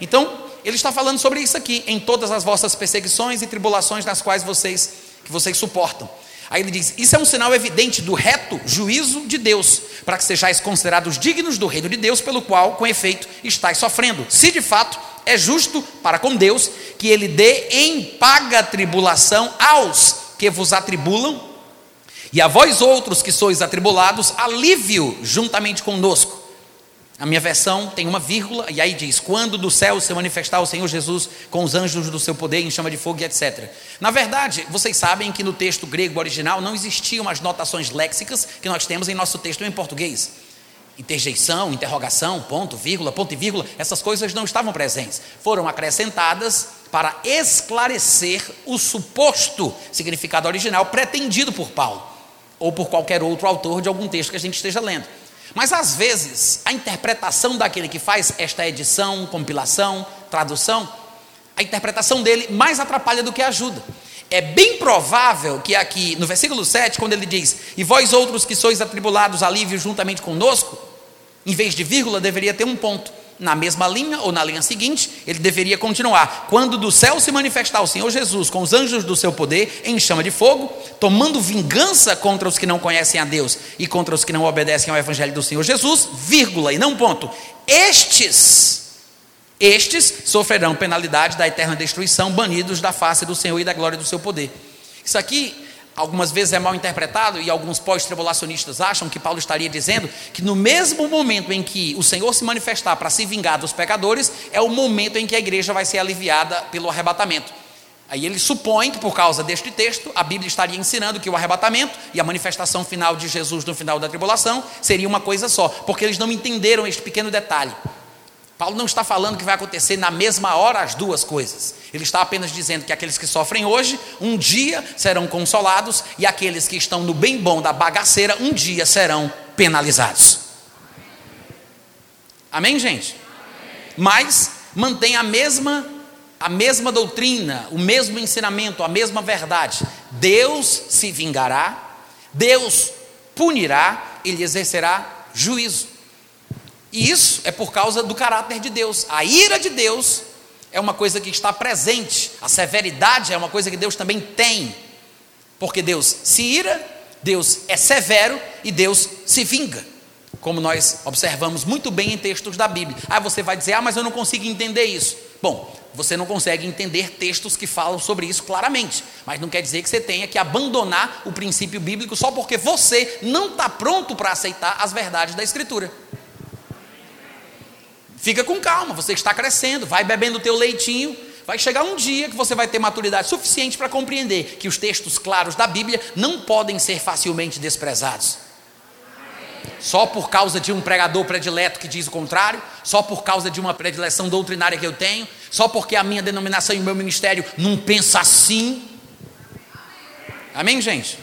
Então, ele está falando sobre isso aqui, em todas as vossas perseguições e tribulações nas quais vocês que vocês suportam. Aí ele diz: Isso é um sinal evidente do reto juízo de Deus, para que sejais considerados dignos do reino de Deus, pelo qual, com efeito, estáis sofrendo. Se de fato é justo para com Deus que ele dê em paga tribulação aos que vos atribulam, e a vós outros que sois atribulados, alívio juntamente conosco. A minha versão tem uma vírgula, e aí diz: Quando do céu se manifestar o Senhor Jesus com os anjos do seu poder em chama de fogo etc. Na verdade, vocês sabem que no texto grego original não existiam as notações léxicas que nós temos em nosso texto em português. Interjeição, interrogação, ponto, vírgula, ponto e vírgula, essas coisas não estavam presentes. Foram acrescentadas para esclarecer o suposto significado original pretendido por Paulo ou por qualquer outro autor de algum texto que a gente esteja lendo. Mas às vezes, a interpretação daquele que faz esta edição, compilação, tradução, a interpretação dele mais atrapalha do que ajuda. É bem provável que aqui no versículo 7, quando ele diz: E vós outros que sois atribulados, alívio juntamente conosco, em vez de vírgula, deveria ter um ponto na mesma linha ou na linha seguinte, ele deveria continuar. Quando do céu se manifestar o Senhor Jesus com os anjos do seu poder em chama de fogo, tomando vingança contra os que não conhecem a Deus e contra os que não obedecem ao evangelho do Senhor Jesus, vírgula e não ponto. Estes estes sofrerão penalidade da eterna destruição, banidos da face do Senhor e da glória do seu poder. Isso aqui algumas vezes é mal interpretado e alguns pós-tribulacionistas acham que Paulo estaria dizendo que no mesmo momento em que o Senhor se manifestar para se vingar dos pecadores, é o momento em que a igreja vai ser aliviada pelo arrebatamento. Aí ele supõe que por causa deste texto, a Bíblia estaria ensinando que o arrebatamento e a manifestação final de Jesus no final da tribulação seria uma coisa só, porque eles não entenderam este pequeno detalhe. Paulo não está falando que vai acontecer na mesma hora as duas coisas. Ele está apenas dizendo que aqueles que sofrem hoje, um dia serão consolados, e aqueles que estão no bem bom da bagaceira, um dia serão penalizados. Amém, gente? Mas mantém a mesma a mesma doutrina, o mesmo ensinamento, a mesma verdade. Deus se vingará, Deus punirá, ele exercerá juízo. E isso é por causa do caráter de Deus. A ira de Deus é uma coisa que está presente, a severidade é uma coisa que Deus também tem. Porque Deus se ira, Deus é severo e Deus se vinga. Como nós observamos muito bem em textos da Bíblia. Ah, você vai dizer, ah, mas eu não consigo entender isso. Bom, você não consegue entender textos que falam sobre isso claramente, mas não quer dizer que você tenha que abandonar o princípio bíblico só porque você não está pronto para aceitar as verdades da Escritura. Fica com calma, você está crescendo, vai bebendo o teu leitinho, vai chegar um dia que você vai ter maturidade suficiente para compreender que os textos claros da Bíblia não podem ser facilmente desprezados. Só por causa de um pregador predileto que diz o contrário, só por causa de uma predileção doutrinária que eu tenho, só porque a minha denominação e o meu ministério não pensa assim. Amém, gente?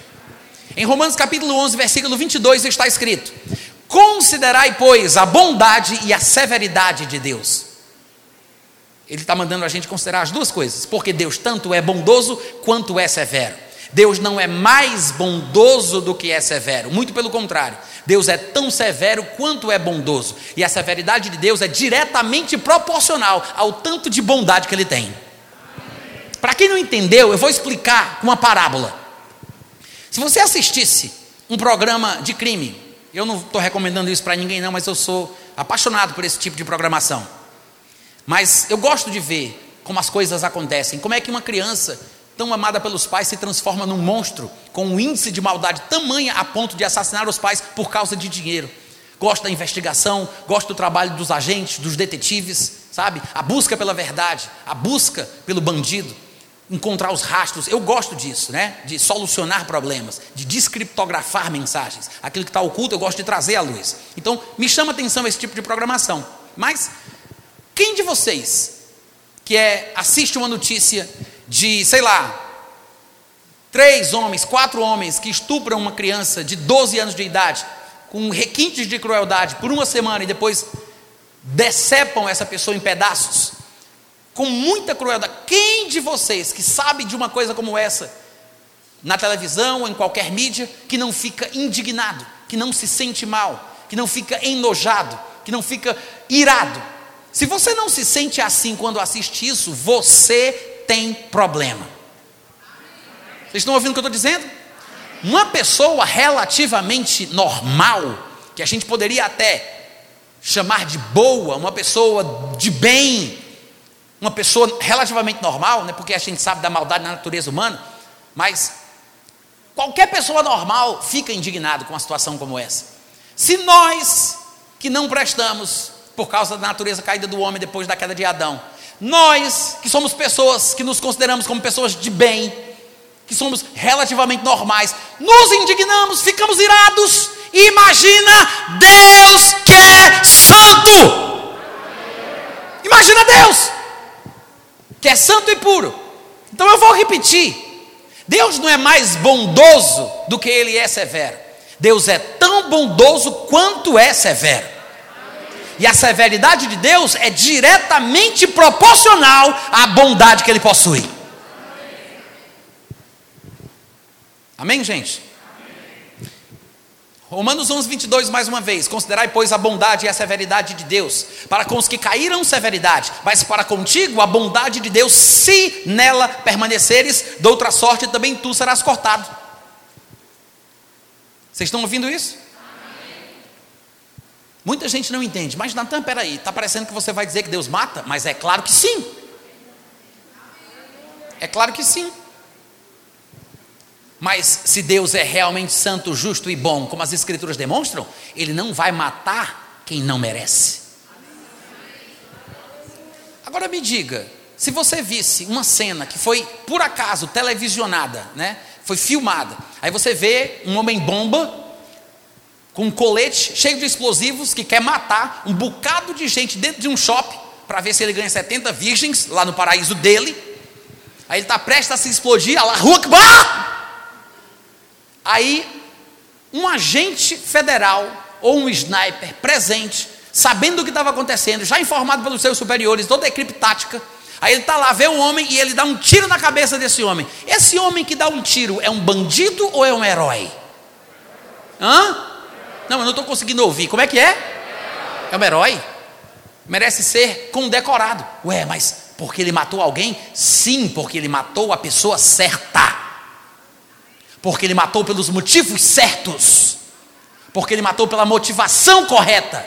Em Romanos capítulo 11, versículo 22 está escrito: Considerai, pois, a bondade e a severidade de Deus. Ele está mandando a gente considerar as duas coisas, porque Deus tanto é bondoso quanto é severo. Deus não é mais bondoso do que é severo, muito pelo contrário. Deus é tão severo quanto é bondoso, e a severidade de Deus é diretamente proporcional ao tanto de bondade que ele tem. Para quem não entendeu, eu vou explicar com uma parábola. Se você assistisse um programa de crime, eu não estou recomendando isso para ninguém, não, mas eu sou apaixonado por esse tipo de programação. Mas eu gosto de ver como as coisas acontecem, como é que uma criança tão amada pelos pais se transforma num monstro com um índice de maldade tamanha a ponto de assassinar os pais por causa de dinheiro. Gosto da investigação, gosto do trabalho dos agentes, dos detetives, sabe? A busca pela verdade, a busca pelo bandido, encontrar os rastros. Eu gosto disso, né? De solucionar problemas, de descriptografar mensagens. Aquilo que está oculto eu gosto de trazer à luz. Então, me chama atenção esse tipo de programação. Mas, quem de vocês que é, assiste uma notícia de, sei lá, três homens, quatro homens que estupram uma criança de 12 anos de idade, com requintes de crueldade por uma semana e depois decepam essa pessoa em pedaços, com muita crueldade. Quem de vocês que sabe de uma coisa como essa, na televisão em qualquer mídia, que não fica indignado, que não se sente mal, que não fica enojado, que não fica irado? Se você não se sente assim quando assiste isso, você tem problema. Vocês estão ouvindo o que eu estou dizendo? Uma pessoa relativamente normal, que a gente poderia até chamar de boa, uma pessoa de bem, uma pessoa relativamente normal, né, porque a gente sabe da maldade na natureza humana, mas qualquer pessoa normal fica indignado com uma situação como essa. Se nós que não prestamos por causa da natureza caída do homem depois da queda de Adão, nós, que somos pessoas que nos consideramos como pessoas de bem, que somos relativamente normais, nos indignamos, ficamos irados. Imagina Deus que é santo. Imagina Deus que é santo e puro. Então eu vou repetir: Deus não é mais bondoso do que ele é severo. Deus é tão bondoso quanto é severo. E a severidade de Deus é diretamente proporcional à bondade que ele possui. Amém, gente? Romanos 11, 22, mais uma vez: Considerai, pois, a bondade e a severidade de Deus, para com os que caíram, severidade, mas para contigo a bondade de Deus, se nela permaneceres, de outra sorte também tu serás cortado. Vocês estão ouvindo isso? Muita gente não entende, mas Natan, peraí, está parecendo que você vai dizer que Deus mata? Mas é claro que sim. É claro que sim. Mas se Deus é realmente santo, justo e bom, como as Escrituras demonstram, Ele não vai matar quem não merece. Agora me diga, se você visse uma cena que foi por acaso televisionada, né? Foi filmada. Aí você vê um homem bomba com um colete cheio de explosivos que quer matar um bocado de gente dentro de um shopping para ver se ele ganha 70 virgens lá no paraíso dele. Aí ele está prestes a se explodir, a Akbar! Aí um agente federal ou um sniper presente, sabendo o que estava acontecendo, já informado pelos seus superiores, toda a equipe tática, aí ele está lá, vê um homem e ele dá um tiro na cabeça desse homem. Esse homem que dá um tiro é um bandido ou é um herói? Hã? Não, eu não estou conseguindo ouvir. Como é que é? É um herói. Merece ser condecorado. Ué, mas porque ele matou alguém? Sim, porque ele matou a pessoa certa. Porque ele matou pelos motivos certos. Porque ele matou pela motivação correta.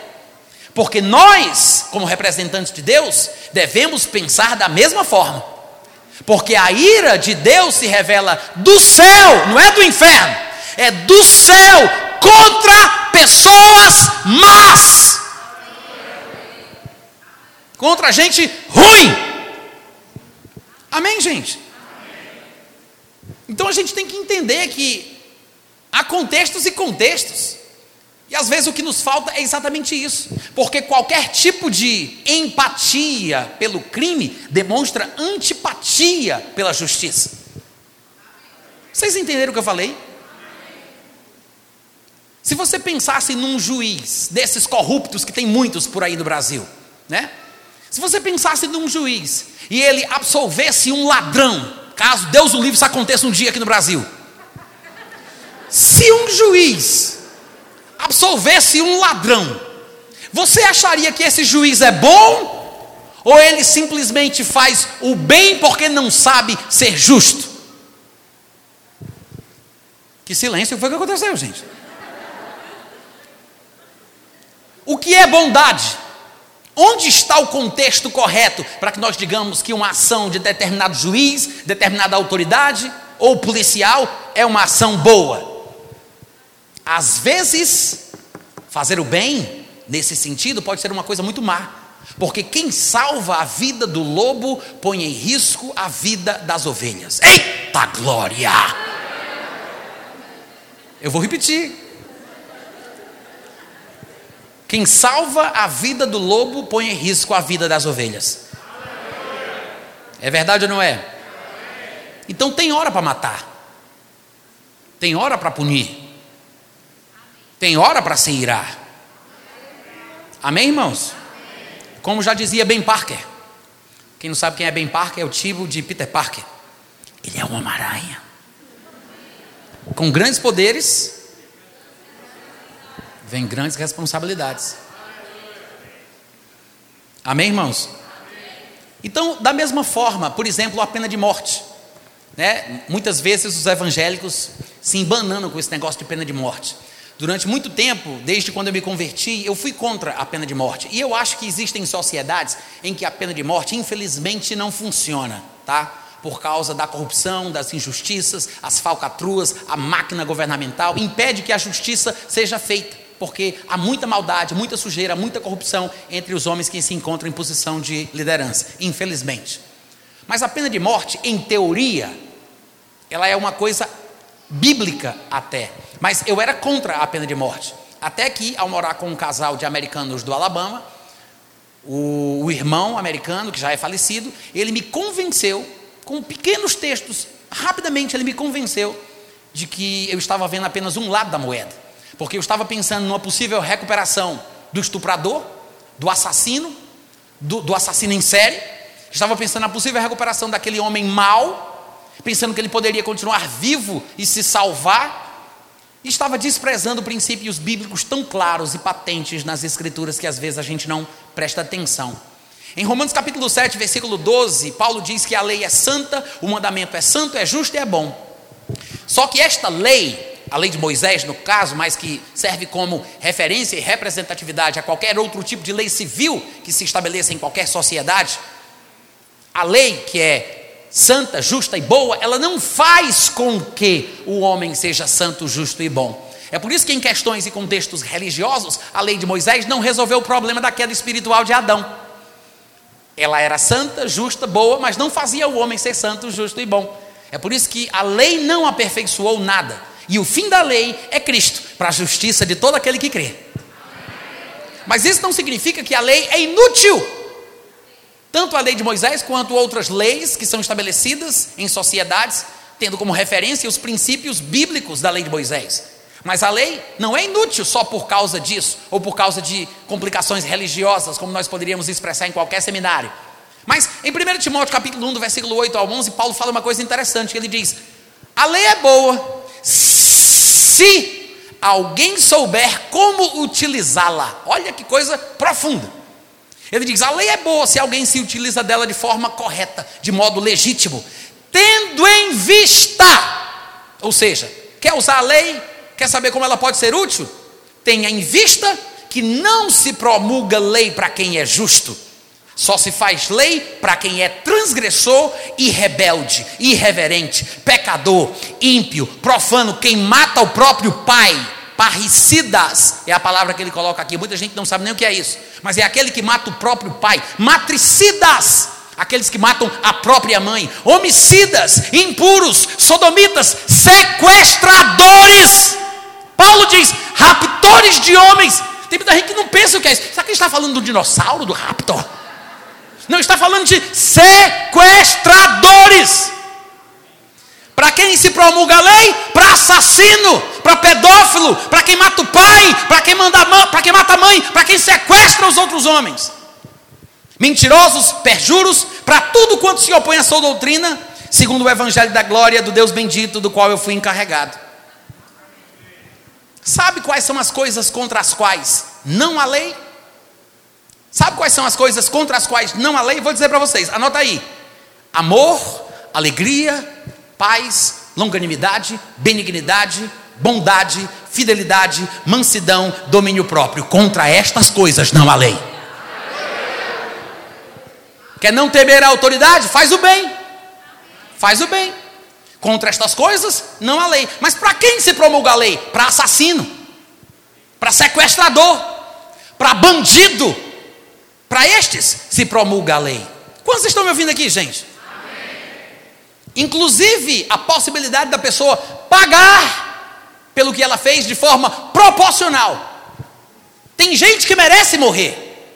Porque nós, como representantes de Deus, devemos pensar da mesma forma. Porque a ira de Deus se revela do céu, não é do inferno, é do céu contra pessoas más, contra gente ruim. Amém, gente? Então a gente tem que entender que há contextos e contextos. E às vezes o que nos falta é exatamente isso, porque qualquer tipo de empatia pelo crime demonstra antipatia pela justiça. Vocês entenderam o que eu falei? Se você pensasse num juiz desses corruptos que tem muitos por aí no Brasil, né? Se você pensasse num juiz e ele absolvesse um ladrão, caso Deus o livre isso aconteça um dia aqui no Brasil. Se um juiz absolvesse um ladrão, você acharia que esse juiz é bom? Ou ele simplesmente faz o bem porque não sabe ser justo? Que silêncio foi que aconteceu, gente? O que é bondade? Onde está o contexto correto para que nós digamos que uma ação de determinado juiz, determinada autoridade ou policial é uma ação boa? Às vezes, fazer o bem, nesse sentido, pode ser uma coisa muito má. Porque quem salva a vida do lobo põe em risco a vida das ovelhas. Eita glória! Eu vou repetir. Quem salva a vida do lobo põe em risco a vida das ovelhas. É verdade ou não é? Então tem hora para matar. Tem hora para punir. Tem hora para se irar. Amém, irmãos? Como já dizia Ben Parker. Quem não sabe quem é Ben Parker é o tipo de Peter Parker. Ele é uma aranha. Com grandes poderes vem grandes responsabilidades. Amém, irmãos? Então, da mesma forma, por exemplo, a pena de morte. Né? Muitas vezes os evangélicos se embananam com esse negócio de pena de morte. Durante muito tempo, desde quando eu me converti, eu fui contra a pena de morte. E eu acho que existem sociedades em que a pena de morte, infelizmente, não funciona, tá? Por causa da corrupção, das injustiças, as falcatruas, a máquina governamental impede que a justiça seja feita porque há muita maldade, muita sujeira, muita corrupção entre os homens que se encontram em posição de liderança, infelizmente. Mas a pena de morte, em teoria, ela é uma coisa bíblica até. Mas eu era contra a pena de morte. Até que, ao morar com um casal de americanos do Alabama, o, o irmão americano, que já é falecido, ele me convenceu, com pequenos textos, rapidamente ele me convenceu de que eu estava vendo apenas um lado da moeda. Porque eu estava pensando numa possível recuperação do estuprador, do assassino, do, do assassino em série. Estava pensando na possível recuperação daquele homem mau, pensando que ele poderia continuar vivo e se salvar. E estava desprezando princípios bíblicos tão claros e patentes nas Escrituras que às vezes a gente não presta atenção. Em Romanos capítulo 7, versículo 12, Paulo diz que a lei é santa, o mandamento é santo, é justo e é bom. Só que esta lei a lei de Moisés, no caso, mas que serve como referência e representatividade a qualquer outro tipo de lei civil que se estabeleça em qualquer sociedade, a lei que é santa, justa e boa, ela não faz com que o homem seja santo, justo e bom. É por isso que, em questões e contextos religiosos, a lei de Moisés não resolveu o problema da queda espiritual de Adão. Ela era santa, justa, boa, mas não fazia o homem ser santo, justo e bom. É por isso que a lei não aperfeiçoou nada. E o fim da lei é Cristo, para a justiça de todo aquele que crê. Mas isso não significa que a lei é inútil. Tanto a lei de Moisés quanto outras leis que são estabelecidas em sociedades, tendo como referência os princípios bíblicos da lei de Moisés. Mas a lei não é inútil só por causa disso, ou por causa de complicações religiosas, como nós poderíamos expressar em qualquer seminário. Mas em 1 Timóteo capítulo 1, do versículo 8 ao 11, Paulo fala uma coisa interessante, ele diz: "A lei é boa se alguém souber como utilizá-la. Olha que coisa profunda. Ele diz: a lei é boa se alguém se utiliza dela de forma correta, de modo legítimo, tendo em vista. Ou seja, quer usar a lei, quer saber como ela pode ser útil? Tenha em vista que não se promulga lei para quem é justo só se faz lei para quem é transgressor e rebelde, irreverente, pecador, ímpio, profano, quem mata o próprio pai. Parricidas é a palavra que ele coloca aqui. Muita gente não sabe nem o que é isso, mas é aquele que mata o próprio pai. Matricidas, aqueles que matam a própria mãe. Homicidas, impuros, sodomitas, sequestradores. Paulo diz: raptores de homens. Tem muita gente que não pensa o que é isso. Será que ele está falando do dinossauro, do raptor? Não está falando de sequestradores. Para quem se promulga a lei? Para assassino, para pedófilo, para quem mata o pai, para quem manda para quem mata a mãe, para quem sequestra os outros homens. Mentirosos, perjuros, para tudo quanto se opõe à sua doutrina, segundo o evangelho da glória do Deus bendito, do qual eu fui encarregado. Sabe quais são as coisas contra as quais não há lei? Sabe quais são as coisas contra as quais não há lei? Vou dizer para vocês, anota aí: amor, alegria, paz, longanimidade, benignidade, bondade, fidelidade, mansidão, domínio próprio. Contra estas coisas não há lei. Quer não temer a autoridade? Faz o bem. Faz o bem. Contra estas coisas não há lei. Mas para quem se promulga a lei? Para assassino, para sequestrador, para bandido. Para estes se promulga a lei. Quantos estão me ouvindo aqui, gente? Inclusive a possibilidade da pessoa pagar pelo que ela fez de forma proporcional. Tem gente que merece morrer.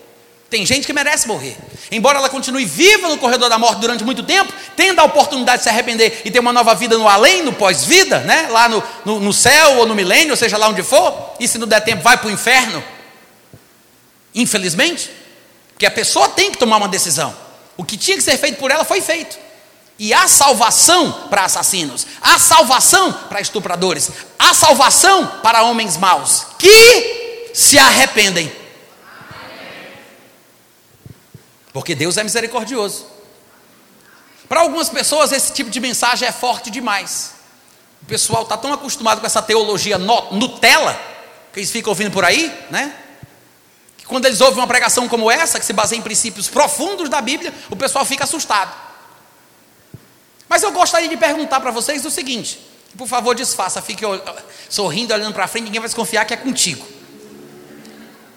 Tem gente que merece morrer. Embora ela continue viva no corredor da morte durante muito tempo, tendo a oportunidade de se arrepender e ter uma nova vida no além, no pós-vida, né? lá no, no, no céu ou no milênio, ou seja lá onde for, e se não der tempo, vai para o inferno. Infelizmente, porque a pessoa tem que tomar uma decisão. O que tinha que ser feito por ela foi feito. E há salvação para assassinos, há salvação para estupradores, há salvação para homens maus que se arrependem. Porque Deus é misericordioso. Para algumas pessoas, esse tipo de mensagem é forte demais. O pessoal está tão acostumado com essa teologia Nutella, que eles ficam ouvindo por aí, né? Quando eles ouvem uma pregação como essa, que se baseia em princípios profundos da Bíblia, o pessoal fica assustado. Mas eu gostaria de perguntar para vocês o seguinte: por favor, desfaça, fique sorrindo, olhando para frente, ninguém vai desconfiar que é contigo.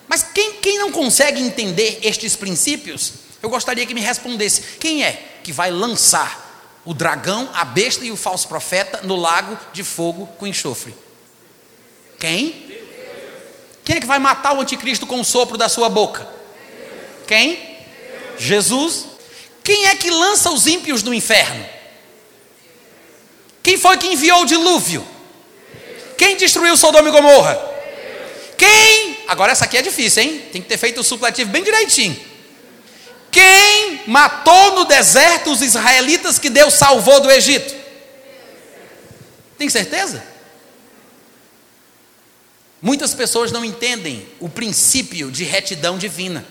Mas quem, quem não consegue entender estes princípios, eu gostaria que me respondesse: quem é que vai lançar o dragão, a besta e o falso profeta no lago de fogo com enxofre? Quem? Quem é que vai matar o anticristo com o sopro da sua boca? Quem? Jesus. Quem é que lança os ímpios no inferno? Quem foi que enviou o dilúvio? Quem destruiu Sodoma e Gomorra? Quem? Agora essa aqui é difícil, hein? Tem que ter feito o supletivo bem direitinho. Quem matou no deserto os israelitas que Deus salvou do Egito? Tem certeza? Muitas pessoas não entendem o princípio de retidão divina.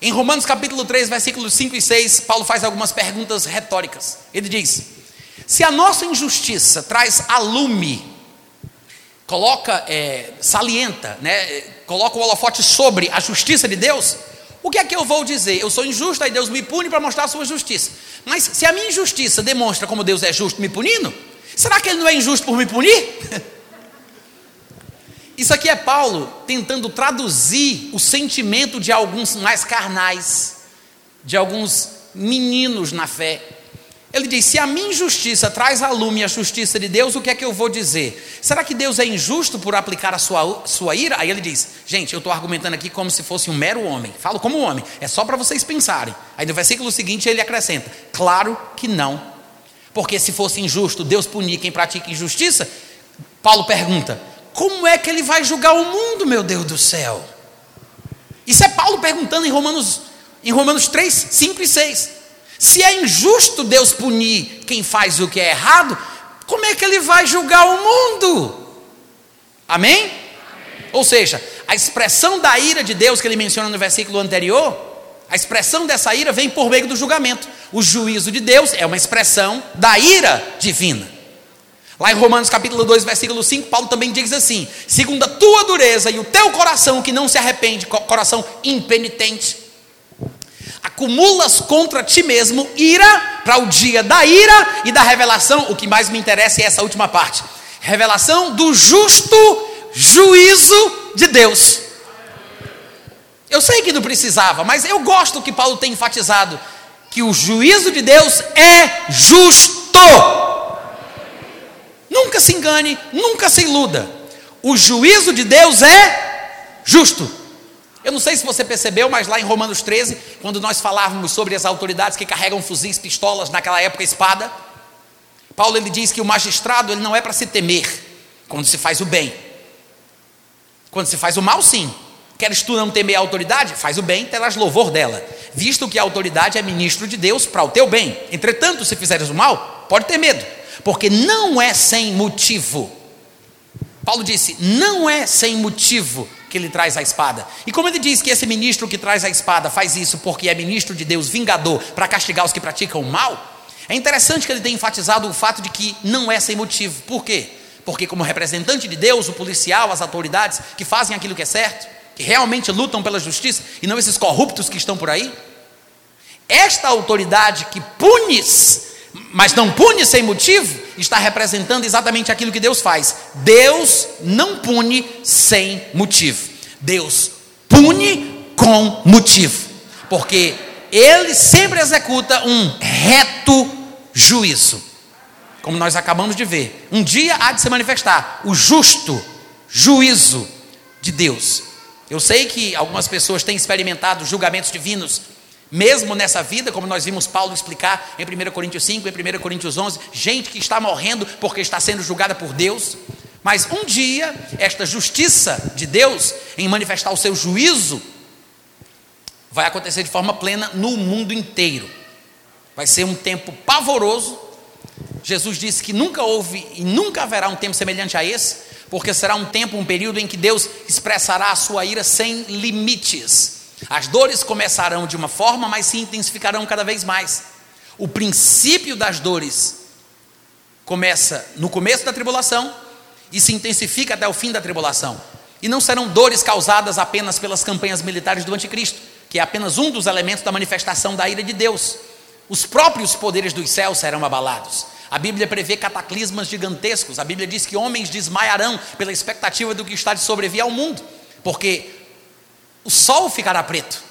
Em Romanos capítulo 3, versículos 5 e 6, Paulo faz algumas perguntas retóricas. Ele diz: se a nossa injustiça traz a lume, coloca, é, salienta, né, coloca o holofote sobre a justiça de Deus, o que é que eu vou dizer? Eu sou injusto, aí Deus me pune para mostrar a sua justiça. Mas se a minha injustiça demonstra como Deus é justo me punindo, será que Ele não é injusto por me punir? Isso aqui é Paulo tentando traduzir o sentimento de alguns mais carnais, de alguns meninos na fé, ele diz: se a minha injustiça traz a lume a justiça de Deus, o que é que eu vou dizer? Será que Deus é injusto por aplicar a sua, sua ira? Aí ele diz: gente, eu estou argumentando aqui como se fosse um mero homem. Falo como homem, é só para vocês pensarem. Aí no versículo seguinte ele acrescenta: claro que não. Porque se fosse injusto Deus punir quem pratica injustiça, Paulo pergunta: como é que ele vai julgar o mundo, meu Deus do céu? Isso é Paulo perguntando em Romanos, em Romanos 3, 5 e 6. Se é injusto Deus punir quem faz o que é errado, como é que ele vai julgar o mundo? Amém? Amém? Ou seja, a expressão da ira de Deus que ele menciona no versículo anterior, a expressão dessa ira vem por meio do julgamento. O juízo de Deus é uma expressão da ira divina. Lá em Romanos capítulo 2, versículo 5, Paulo também diz assim: segundo a tua dureza e o teu coração que não se arrepende, coração impenitente, acumulas contra ti mesmo ira para o dia da ira e da revelação. O que mais me interessa é essa última parte: revelação do justo juízo de Deus. Eu sei que não precisava, mas eu gosto que Paulo tem enfatizado que o juízo de Deus é justo. Nunca se engane, nunca se iluda. O juízo de Deus é justo. Eu não sei se você percebeu, mas lá em Romanos 13, quando nós falávamos sobre as autoridades que carregam fuzis, pistolas, naquela época espada, Paulo ele diz que o magistrado ele não é para se temer quando se faz o bem. Quando se faz o mal, sim. Queres tu não temer a autoridade? Faz o bem, terás louvor dela, visto que a autoridade é ministro de Deus para o teu bem. Entretanto, se fizeres o mal, pode ter medo, porque não é sem motivo. Paulo disse: não é sem motivo que ele traz a espada. E como ele diz que esse ministro que traz a espada faz isso porque é ministro de Deus, vingador, para castigar os que praticam o mal, é interessante que ele tenha enfatizado o fato de que não é sem motivo. Por quê? Porque, como representante de Deus, o policial, as autoridades que fazem aquilo que é certo, que realmente lutam pela justiça, e não esses corruptos que estão por aí, esta autoridade que punes, mas não pune sem motivo, está representando exatamente aquilo que Deus faz. Deus não pune sem motivo. Deus pune com motivo. Porque ele sempre executa um reto juízo. Como nós acabamos de ver, um dia há de se manifestar o justo juízo de Deus. Eu sei que algumas pessoas têm experimentado julgamentos divinos, mesmo nessa vida, como nós vimos Paulo explicar em 1 Coríntios 5, em 1 Coríntios 11, gente que está morrendo porque está sendo julgada por Deus. Mas um dia, esta justiça de Deus, em manifestar o seu juízo, vai acontecer de forma plena no mundo inteiro. Vai ser um tempo pavoroso. Jesus disse que nunca houve e nunca haverá um tempo semelhante a esse, porque será um tempo, um período em que Deus expressará a sua ira sem limites. As dores começarão de uma forma, mas se intensificarão cada vez mais. O princípio das dores começa no começo da tribulação e se intensifica até o fim da tribulação. E não serão dores causadas apenas pelas campanhas militares do anticristo, que é apenas um dos elementos da manifestação da ira de Deus os próprios poderes dos céus serão abalados. A Bíblia prevê cataclismas gigantescos. A Bíblia diz que homens desmaiarão pela expectativa do que está de sobrevir ao mundo, porque o sol ficará preto,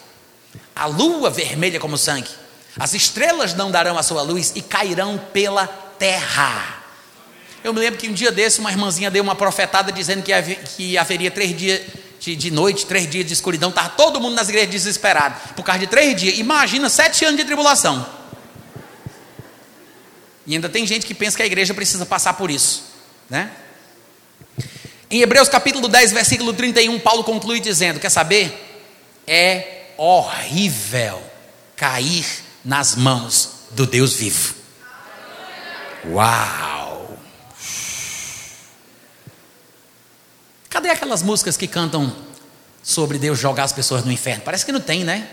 a lua vermelha como sangue, as estrelas não darão a sua luz e cairão pela terra. Eu me lembro que um dia desse uma irmãzinha deu uma profetada dizendo que, havia, que haveria três dias de, de, noite, três dias de escuridão, estava todo mundo nas igrejas desesperado, por causa de três dias. Imagina sete anos de tribulação. E ainda tem gente que pensa que a igreja precisa passar por isso, né? Em Hebreus capítulo 10, versículo 31, Paulo conclui dizendo: Quer saber? É horrível cair nas mãos do Deus vivo. Uau! Cadê aquelas músicas que cantam sobre Deus jogar as pessoas no inferno? Parece que não tem, né?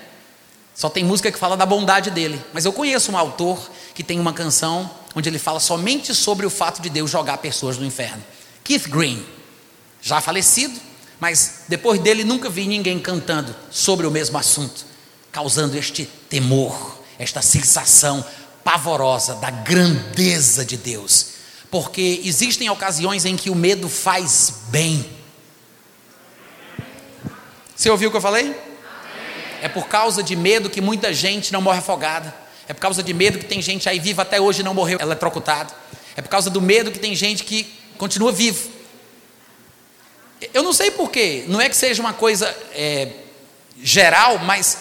Só tem música que fala da bondade dele. Mas eu conheço um autor que tem uma canção onde ele fala somente sobre o fato de Deus jogar pessoas no inferno. Keith Green, já falecido, mas depois dele nunca vi ninguém cantando sobre o mesmo assunto, causando este temor, esta sensação pavorosa da grandeza de Deus. Porque existem ocasiões em que o medo faz bem. Você ouviu o que eu falei? É por causa de medo que muita gente não morre afogada. É por causa de medo que tem gente aí viva até hoje e não morreu eletrocutado. É por causa do medo que tem gente que continua vivo. Eu não sei porquê, não é que seja uma coisa é, geral, mas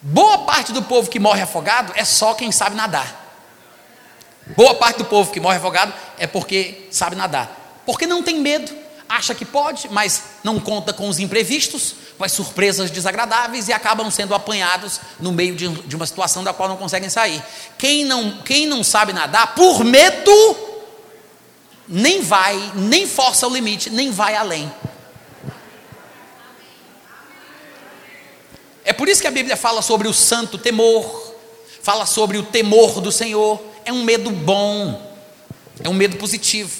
boa parte do povo que morre afogado é só quem sabe nadar. Boa parte do povo que morre afogado é porque sabe nadar. Porque não tem medo, acha que pode, mas não conta com os imprevistos, com as surpresas desagradáveis e acabam sendo apanhados no meio de, de uma situação da qual não conseguem sair. Quem não, quem não sabe nadar, por medo, nem vai, nem força o limite, nem vai além. É por isso que a Bíblia fala sobre o santo temor, fala sobre o temor do Senhor. É um medo bom, é um medo positivo.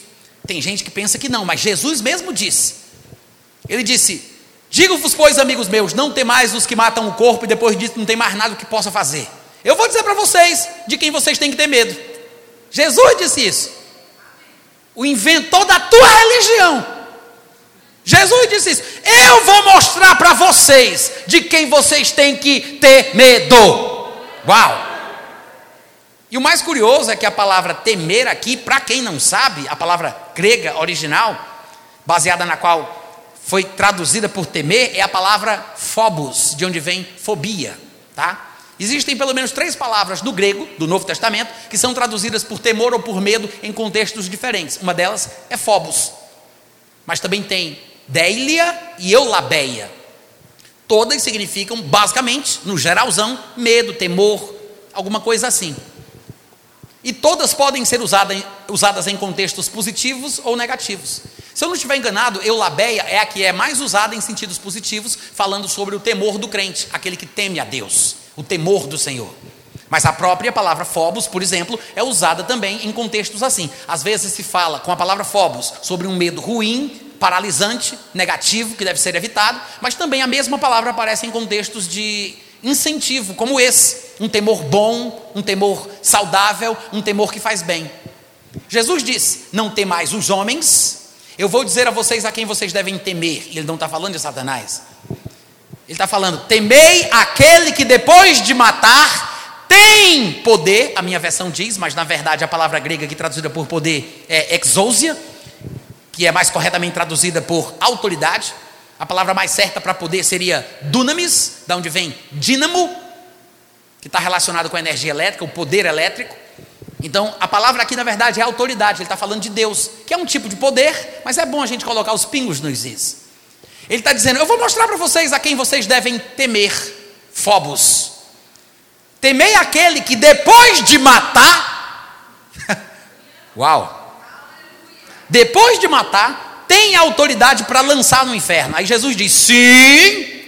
Tem gente que pensa que não, mas Jesus mesmo disse. Ele disse: Digo-vos, pois, amigos meus, não tem mais os que matam o corpo e depois disso não tem mais nada que possa fazer. Eu vou dizer para vocês de quem vocês têm que ter medo. Jesus disse isso. O inventor da tua religião. Jesus disse isso. Eu vou mostrar para vocês de quem vocês têm que ter medo. Uau! E o mais curioso é que a palavra temer aqui, para quem não sabe, a palavra grega original, baseada na qual foi traduzida por temer é a palavra phobos, de onde vem fobia, tá? Existem pelo menos três palavras do grego, do Novo Testamento, que são traduzidas por temor ou por medo em contextos diferentes. Uma delas é phobos, mas também tem déilia e eulabeia. Todas significam, basicamente, no geralzão, medo, temor, alguma coisa assim. E todas podem ser usada, usadas em contextos positivos ou negativos. Se eu não estiver enganado, eulabeia é a que é mais usada em sentidos positivos, falando sobre o temor do crente, aquele que teme a Deus o temor do Senhor. Mas a própria palavra phobos, por exemplo, é usada também em contextos assim. Às vezes se fala com a palavra phobos sobre um medo ruim, paralisante, negativo, que deve ser evitado, mas também a mesma palavra aparece em contextos de incentivo, como esse: um temor bom, um temor saudável, um temor que faz bem. Jesus disse: Não temais os homens, eu vou dizer a vocês a quem vocês devem temer. E ele não está falando de Satanás, ele está falando: temei aquele que depois de matar tem poder. A minha versão diz, mas na verdade a palavra grega que traduzida por poder é exousia, que é mais corretamente traduzida por autoridade. A palavra mais certa para poder seria dunamis, da onde vem dínamo, que está relacionado com a energia elétrica, o poder elétrico. Então, a palavra aqui, na verdade, é autoridade. Ele está falando de Deus, que é um tipo de poder, mas é bom a gente colocar os pingos nos is. Ele está dizendo: Eu vou mostrar para vocês a quem vocês devem temer, Fobos. Temei aquele que depois de matar, uau, depois de matar, tem autoridade para lançar no inferno. Aí Jesus diz: Sim,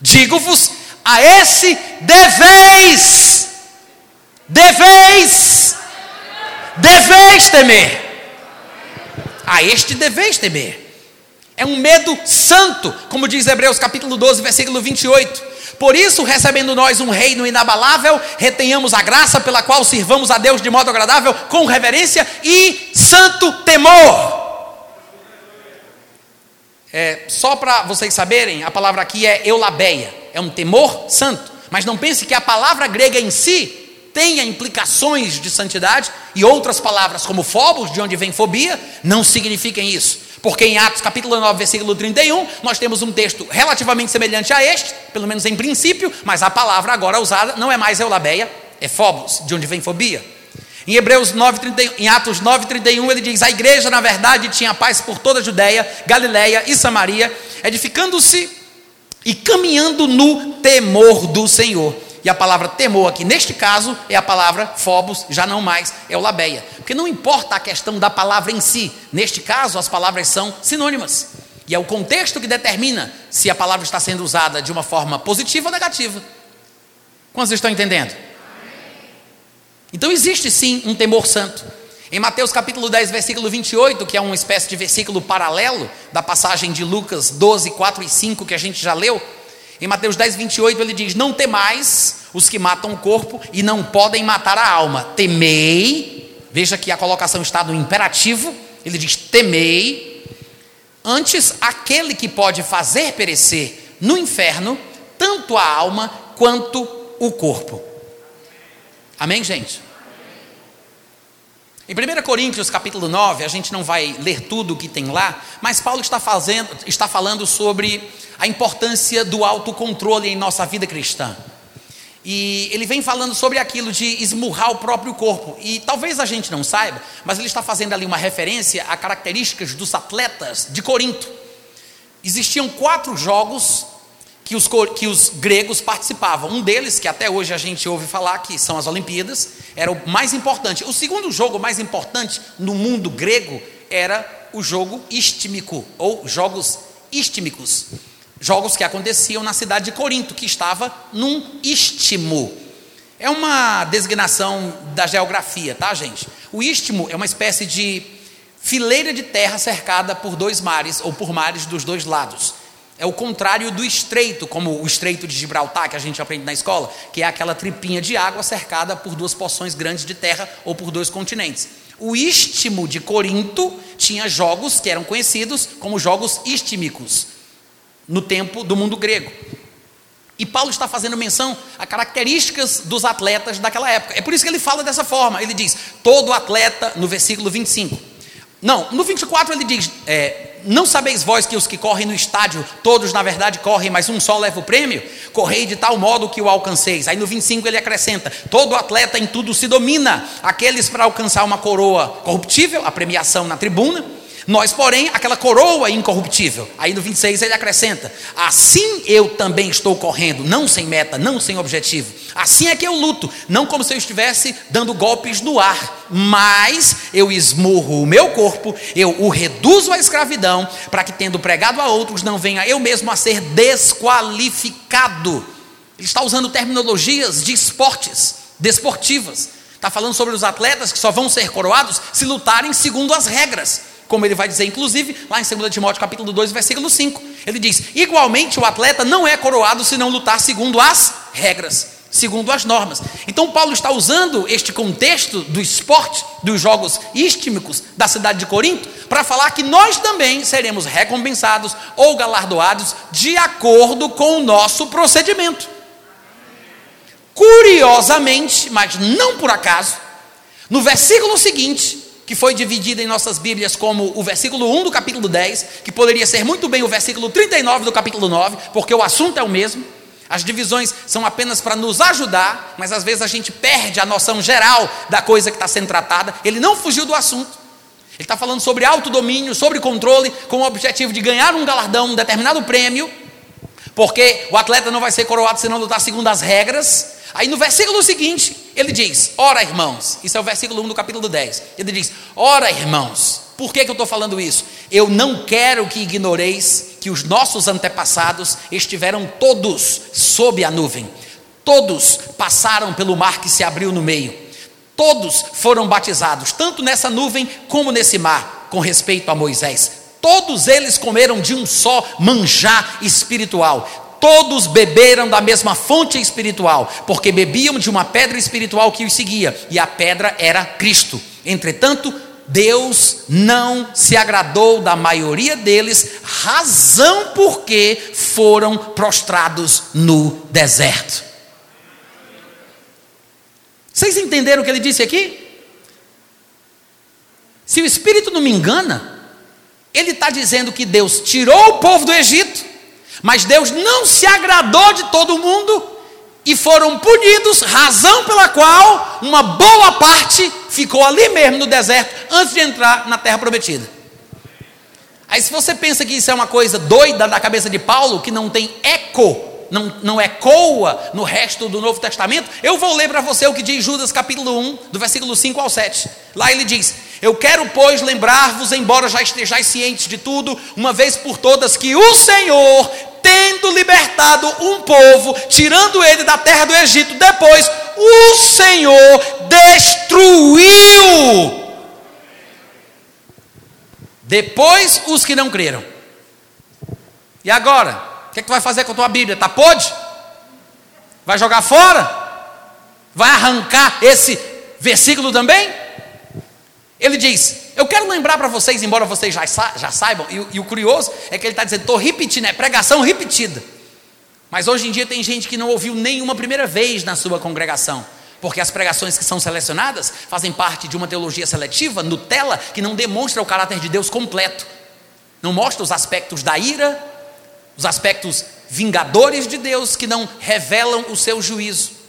digo-vos, a esse deveis, deveis, deveis temer. A este deveis temer. É um medo santo, como diz Hebreus capítulo 12, versículo 28. Por isso, recebendo nós um reino inabalável, retenhamos a graça pela qual sirvamos a Deus de modo agradável, com reverência e santo temor. É, só para vocês saberem, a palavra aqui é eulabeia, é um temor santo. Mas não pense que a palavra grega em si tenha implicações de santidade e outras palavras, como phobos, de onde vem fobia, não signifiquem isso. Porque em Atos capítulo 9, versículo 31, nós temos um texto relativamente semelhante a este, pelo menos em princípio, mas a palavra agora usada não é mais eulabeia, é phobos, de onde vem fobia. Em Hebreus 9, 31, em Atos 9, 31, ele diz: A igreja, na verdade, tinha paz por toda a Judéia, Galiléia e Samaria, edificando-se e caminhando no temor do Senhor. E a palavra temor aqui, neste caso, é a palavra phobos, já não mais é o labeia. Porque não importa a questão da palavra em si, neste caso as palavras são sinônimas. E é o contexto que determina se a palavra está sendo usada de uma forma positiva ou negativa. Quantos estão entendendo? Então existe sim um temor santo. Em Mateus capítulo 10, versículo 28, que é uma espécie de versículo paralelo da passagem de Lucas 12, 4 e 5 que a gente já leu, em Mateus 10, 28, ele diz: Não temais os que matam o corpo e não podem matar a alma. Temei, veja que a colocação está no imperativo, ele diz: Temei, antes aquele que pode fazer perecer no inferno tanto a alma quanto o corpo. Amém, gente? Em 1 Coríntios capítulo 9, a gente não vai ler tudo o que tem lá, mas Paulo está, fazendo, está falando sobre a importância do autocontrole em nossa vida cristã. E ele vem falando sobre aquilo de esmurrar o próprio corpo. E talvez a gente não saiba, mas ele está fazendo ali uma referência a características dos atletas de Corinto. Existiam quatro jogos que os, que os gregos participavam. Um deles, que até hoje a gente ouve falar, que são as Olimpíadas, era o mais importante. O segundo jogo mais importante no mundo grego era o jogo istímico, ou jogos istímicos. Jogos que aconteciam na cidade de Corinto, que estava num istmo. É uma designação da geografia, tá, gente? O istmo é uma espécie de fileira de terra cercada por dois mares, ou por mares dos dois lados. É o contrário do estreito, como o estreito de Gibraltar, que a gente aprende na escola, que é aquela tripinha de água cercada por duas porções grandes de terra ou por dois continentes. O istmo de Corinto tinha jogos que eram conhecidos como jogos istímicos, no tempo do mundo grego. E Paulo está fazendo menção a características dos atletas daquela época. É por isso que ele fala dessa forma. Ele diz: todo atleta, no versículo 25. Não, no 24 ele diz: é, não sabeis vós que os que correm no estádio, todos na verdade correm, mas um só leva o prêmio? Correi de tal modo que o alcanceis. Aí no 25 ele acrescenta: todo atleta em tudo se domina, aqueles para alcançar uma coroa corruptível, a premiação na tribuna nós, porém, aquela coroa incorruptível. Aí no 26 ele acrescenta: Assim eu também estou correndo, não sem meta, não sem objetivo. Assim é que eu luto, não como se eu estivesse dando golpes no ar, mas eu esmurro o meu corpo, eu o reduzo à escravidão, para que, tendo pregado a outros, não venha eu mesmo a ser desqualificado. Ele está usando terminologias de esportes, desportivas. Está falando sobre os atletas que só vão ser coroados se lutarem segundo as regras como ele vai dizer, inclusive, lá em 2 Timóteo capítulo 2, versículo 5. Ele diz: igualmente o atleta não é coroado se não lutar segundo as regras, segundo as normas. Então Paulo está usando este contexto do esporte, dos jogos istmicos da cidade de Corinto, para falar que nós também seremos recompensados ou galardoados de acordo com o nosso procedimento. Curiosamente, mas não por acaso, no versículo seguinte, que foi dividida em nossas Bíblias como o versículo 1 do capítulo 10, que poderia ser muito bem o versículo 39 do capítulo 9, porque o assunto é o mesmo. As divisões são apenas para nos ajudar, mas às vezes a gente perde a noção geral da coisa que está sendo tratada. Ele não fugiu do assunto. Ele está falando sobre autodomínio, sobre controle, com o objetivo de ganhar um galardão, um determinado prêmio, porque o atleta não vai ser coroado se não lutar segundo as regras. Aí no versículo seguinte, ele diz: Ora, irmãos, isso é o versículo 1 do capítulo 10. Ele diz: Ora, irmãos, por que, que eu estou falando isso? Eu não quero que ignoreis que os nossos antepassados estiveram todos sob a nuvem, todos passaram pelo mar que se abriu no meio, todos foram batizados, tanto nessa nuvem como nesse mar, com respeito a Moisés. Todos eles comeram de um só manjar espiritual todos beberam da mesma fonte espiritual, porque bebiam de uma pedra espiritual que os seguia, e a pedra era Cristo. Entretanto, Deus não se agradou da maioria deles, razão porque foram prostrados no deserto. Vocês entenderam o que ele disse aqui? Se o Espírito não me engana, ele está dizendo que Deus tirou o povo do Egito, mas Deus não se agradou de todo mundo e foram punidos, razão pela qual uma boa parte ficou ali mesmo no deserto antes de entrar na terra prometida. Aí, se você pensa que isso é uma coisa doida da cabeça de Paulo, que não tem eco, não, não ecoa no resto do Novo Testamento, eu vou ler para você o que diz Judas capítulo 1, do versículo 5 ao 7. Lá ele diz: Eu quero, pois, lembrar-vos, embora já estejais cientes de tudo, uma vez por todas, que o Senhor tendo libertado um povo, tirando ele da terra do Egito, depois o Senhor destruiu. Depois os que não creram. E agora? O que, é que tu vai fazer com a tua Bíblia? Tá pode? Vai jogar fora? Vai arrancar esse versículo também? Ele diz: eu quero lembrar para vocês, embora vocês já, já saibam, e, e, o curioso é que ele está dizendo, estou repetindo, é pregação repetida. Mas hoje em dia tem gente que não ouviu nenhuma primeira vez na sua congregação, porque as pregações que são selecionadas fazem parte de uma teologia seletiva, Nutella, que não demonstra o caráter de Deus completo, não mostra os aspectos da ira, os aspectos vingadores de Deus, que não revelam o seu juízo.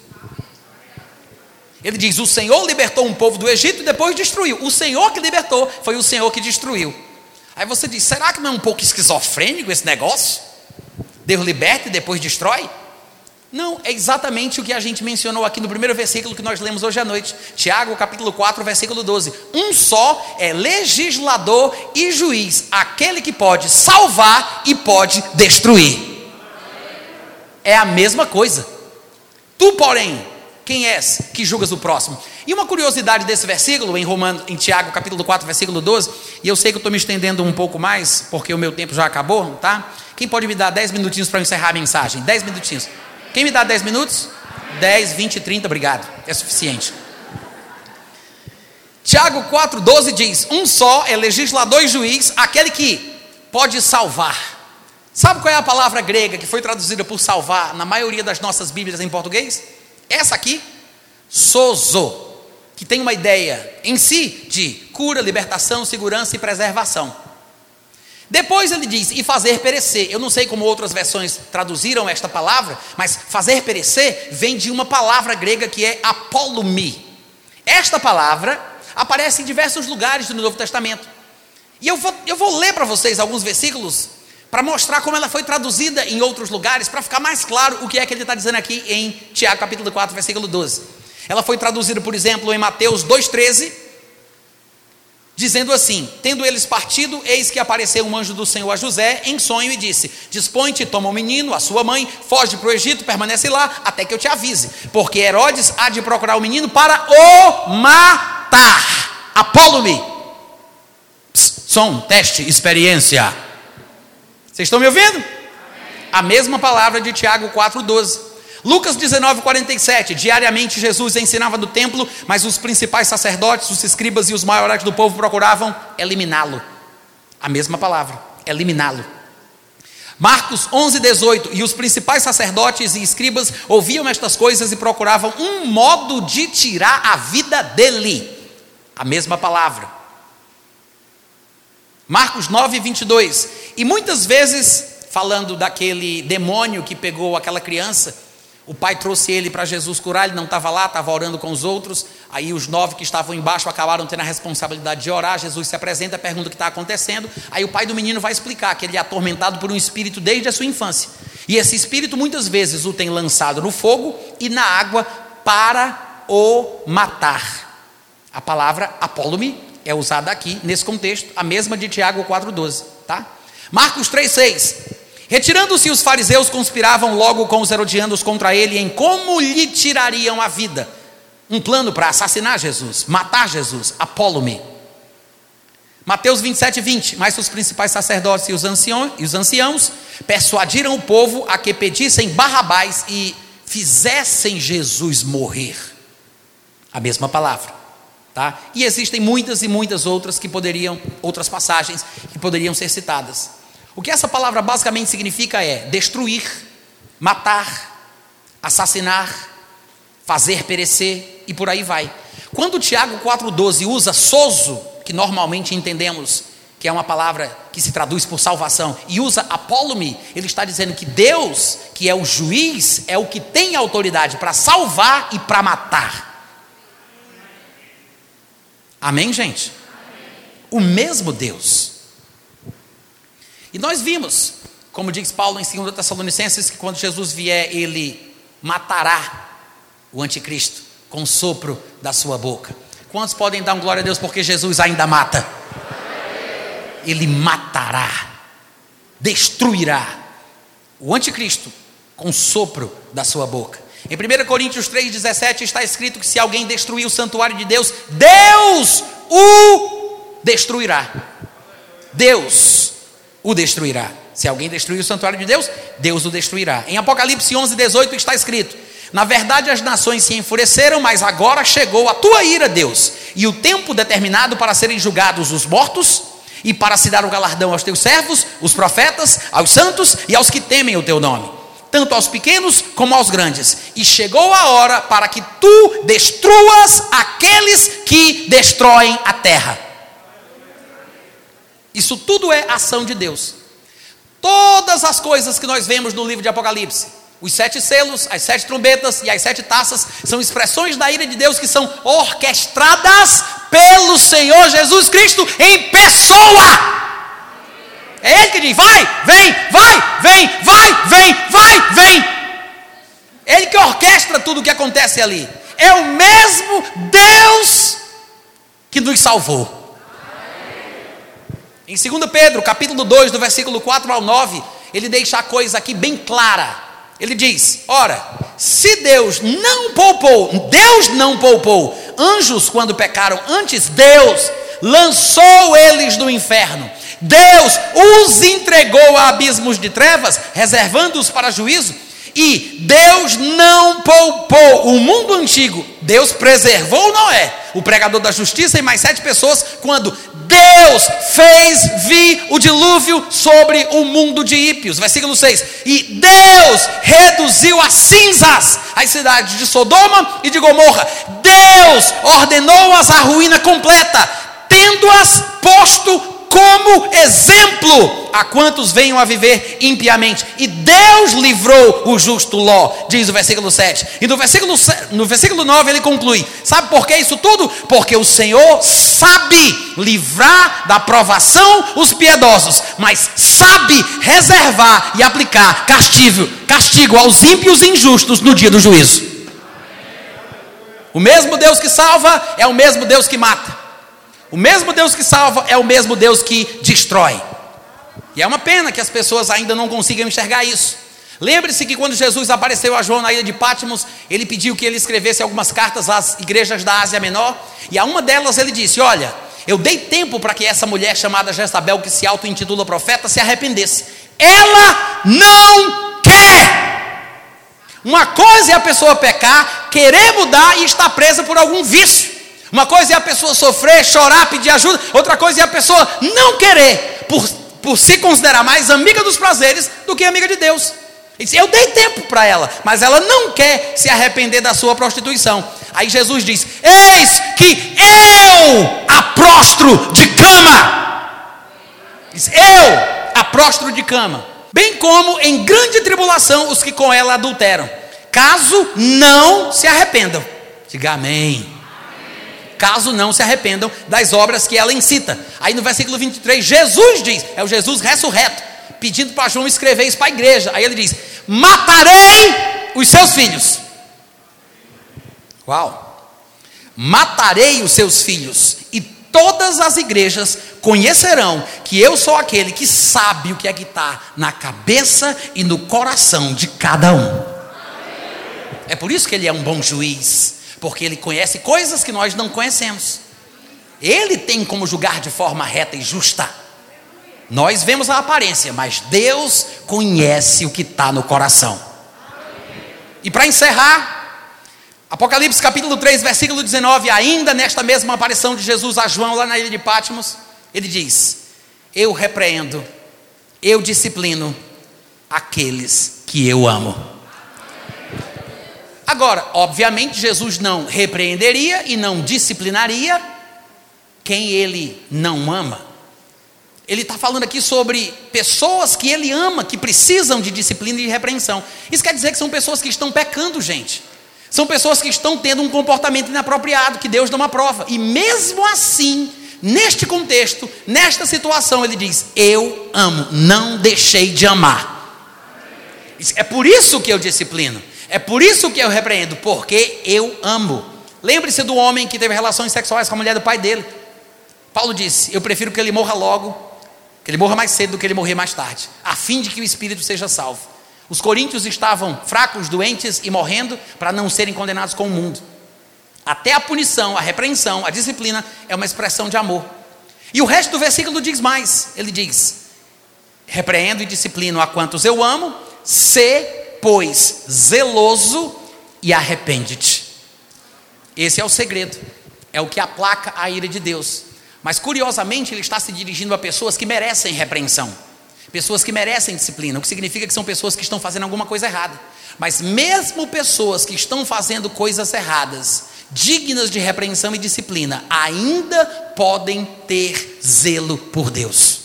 Ele diz: O Senhor libertou um povo do Egito e depois destruiu. O Senhor que libertou foi o Senhor que destruiu. Aí você diz: será que não é um pouco esquizofrênico esse negócio? Deus liberta e depois destrói? Não, é exatamente o que a gente mencionou aqui no primeiro versículo que nós lemos hoje à noite. Tiago, capítulo 4, versículo 12. Um só é legislador e juiz, aquele que pode salvar e pode destruir. É a mesma coisa. Tu, porém, quem és que julgas o próximo? E uma curiosidade desse versículo, em Romano, em Tiago, capítulo 4, versículo 12, e eu sei que eu estou me estendendo um pouco mais, porque o meu tempo já acabou, tá? Quem pode me dar 10 minutinhos para encerrar a mensagem? 10 minutinhos. Quem me dá 10 minutos? 10, 20, 30, obrigado. É suficiente. Tiago 4, 12 diz: Um só é legislador e juiz, aquele que pode salvar. Sabe qual é a palavra grega que foi traduzida por salvar na maioria das nossas Bíblias em português? Essa aqui, sozo, que tem uma ideia em si de cura, libertação, segurança e preservação. Depois ele diz, e fazer perecer. Eu não sei como outras versões traduziram esta palavra, mas fazer perecer vem de uma palavra grega que é apolumi. Esta palavra aparece em diversos lugares do Novo Testamento. E eu vou, eu vou ler para vocês alguns versículos para mostrar como ela foi traduzida em outros lugares, para ficar mais claro o que é que ele está dizendo aqui em Tiago capítulo 4, versículo 12. Ela foi traduzida, por exemplo, em Mateus 2,13, dizendo assim: Tendo eles partido, eis que apareceu um anjo do Senhor a José em sonho e disse: Dispõe-te, toma o menino, a sua mãe, foge para o Egito, permanece lá, até que eu te avise, porque Herodes há de procurar o menino para o matar. Apolo-me. Som, teste, experiência. Vocês estão me ouvindo? A mesma palavra de Tiago 4,12. Lucas 19, 47. Diariamente Jesus ensinava no templo, mas os principais sacerdotes, os escribas e os maiores do povo procuravam eliminá-lo. A mesma palavra, eliminá-lo. Marcos 11, 18. E os principais sacerdotes e escribas ouviam estas coisas e procuravam um modo de tirar a vida dele. A mesma palavra. Marcos 9, 22. E muitas vezes, falando daquele demônio que pegou aquela criança, o pai trouxe ele para Jesus curar, ele não estava lá, estava orando com os outros. Aí os nove que estavam embaixo acabaram tendo a responsabilidade de orar. Jesus se apresenta, pergunta o que está acontecendo. Aí o pai do menino vai explicar que ele é atormentado por um espírito desde a sua infância. E esse espírito muitas vezes o tem lançado no fogo e na água para o matar. A palavra apólume é usada aqui nesse contexto, a mesma de Tiago 4,12. Tá? Marcos 3,6. Retirando-se os fariseus, conspiravam logo com os herodianos contra ele em como lhe tirariam a vida. Um plano para assassinar Jesus, matar Jesus, Apólume. Mateus 27, 20. Mas os principais sacerdotes e os, e os anciãos persuadiram o povo a que pedissem Barrabás e fizessem Jesus morrer. A mesma palavra. Tá? E existem muitas e muitas outras que poderiam, outras passagens que poderiam ser citadas. O que essa palavra basicamente significa é destruir, matar, assassinar, fazer perecer e por aí vai. Quando Tiago 4,12 usa soso, que normalmente entendemos que é uma palavra que se traduz por salvação, e usa apólume, ele está dizendo que Deus, que é o juiz, é o que tem autoridade para salvar e para matar. Amém, gente? O mesmo Deus. E nós vimos, como diz Paulo em 2 Tessalonicenses, que quando Jesus vier, ele matará o anticristo com o sopro da sua boca. Quantos podem dar um glória a Deus porque Jesus ainda mata? Ele matará, destruirá o anticristo com o sopro da sua boca. Em 1 Coríntios 3,17 está escrito que se alguém destruir o santuário de Deus, Deus o destruirá. Deus o destruirá. Se alguém destruir o santuário de Deus, Deus o destruirá. Em Apocalipse 11, 18 está escrito: Na verdade as nações se enfureceram, mas agora chegou a tua ira, Deus, e o tempo determinado para serem julgados os mortos e para se dar o galardão aos teus servos, os profetas, aos santos e aos que temem o teu nome, tanto aos pequenos como aos grandes. E chegou a hora para que tu destruas aqueles que destroem a terra. Isso tudo é ação de Deus. Todas as coisas que nós vemos no livro de Apocalipse, os sete selos, as sete trombetas e as sete taças, são expressões da ira de Deus que são orquestradas pelo Senhor Jesus Cristo em pessoa. É Ele que diz: vai, vem, vai, vem, vai, vem, vai, vem. Ele que orquestra tudo o que acontece ali. É o mesmo Deus que nos salvou. Em 2 Pedro, capítulo 2, do versículo 4 ao 9, ele deixa a coisa aqui bem clara. Ele diz: Ora, se Deus não poupou, Deus não poupou anjos quando pecaram, antes Deus lançou eles no inferno. Deus os entregou a abismos de trevas, reservando-os para juízo. E Deus não poupou o mundo antigo, Deus preservou Noé, o pregador da justiça, e mais sete pessoas, quando Deus fez vir o dilúvio sobre o mundo de ímpios. Versículo 6. E Deus reduziu a cinzas as cidades de Sodoma e de Gomorra. Deus ordenou-as à ruína completa, tendo-as posto como exemplo a quantos venham a viver impiamente. E Deus livrou o justo Ló, diz o versículo 7. E no versículo, no versículo 9 ele conclui: Sabe por que isso tudo? Porque o Senhor sabe livrar da provação os piedosos, mas sabe reservar e aplicar castigo, castigo aos ímpios e injustos no dia do juízo. O mesmo Deus que salva é o mesmo Deus que mata. O mesmo Deus que salva é o mesmo Deus que destrói. E é uma pena que as pessoas ainda não consigam enxergar isso. Lembre-se que quando Jesus apareceu a João na ilha de Patmos, ele pediu que ele escrevesse algumas cartas às igrejas da Ásia Menor, e a uma delas ele disse: Olha, eu dei tempo para que essa mulher chamada Jezabel, que se auto-intitula profeta, se arrependesse. Ela não quer. Uma coisa é a pessoa pecar, querer mudar e estar presa por algum vício. Uma coisa é a pessoa sofrer, chorar, pedir ajuda, outra coisa é a pessoa não querer, por, por se considerar mais amiga dos prazeres do que amiga de Deus. Eu dei tempo para ela, mas ela não quer se arrepender da sua prostituição. Aí Jesus diz: Eis que eu aprostro de cama. Eu aprostro de cama. Bem como em grande tribulação os que com ela adulteram, caso não se arrependam. Diga amém caso não se arrependam das obras que ela incita. Aí no versículo 23, Jesus diz, é o Jesus ressurreto, pedindo para João escrever isso para a igreja. Aí ele diz: Matarei os seus filhos. Uau! Matarei os seus filhos, e todas as igrejas conhecerão que eu sou aquele que sabe o que é que está na cabeça e no coração de cada um. É por isso que ele é um bom juiz porque ele conhece coisas que nós não conhecemos. Ele tem como julgar de forma reta e justa. Nós vemos a aparência, mas Deus conhece o que está no coração. E para encerrar, Apocalipse capítulo 3, versículo 19, ainda nesta mesma aparição de Jesus a João lá na ilha de Patmos, ele diz: Eu repreendo, eu disciplino aqueles que eu amo. Agora, obviamente, Jesus não repreenderia e não disciplinaria quem ele não ama. Ele está falando aqui sobre pessoas que ele ama, que precisam de disciplina e de repreensão. Isso quer dizer que são pessoas que estão pecando, gente. São pessoas que estão tendo um comportamento inapropriado, que Deus dá uma prova. E mesmo assim, neste contexto, nesta situação, ele diz: Eu amo, não deixei de amar. É por isso que eu disciplino. É por isso que eu repreendo, porque eu amo. Lembre-se do homem que teve relações sexuais com a mulher do pai dele. Paulo disse: Eu prefiro que ele morra logo, que ele morra mais cedo do que ele morrer mais tarde, a fim de que o espírito seja salvo. Os coríntios estavam fracos, doentes e morrendo para não serem condenados com o mundo. Até a punição, a repreensão, a disciplina é uma expressão de amor. E o resto do versículo diz mais: ele diz: Repreendo e disciplino a quantos eu amo, se pois, zeloso e arrepende-te. Esse é o segredo, é o que aplaca a ira de Deus. Mas curiosamente, ele está se dirigindo a pessoas que merecem repreensão, pessoas que merecem disciplina, o que significa que são pessoas que estão fazendo alguma coisa errada. Mas mesmo pessoas que estão fazendo coisas erradas, dignas de repreensão e disciplina, ainda podem ter zelo por Deus.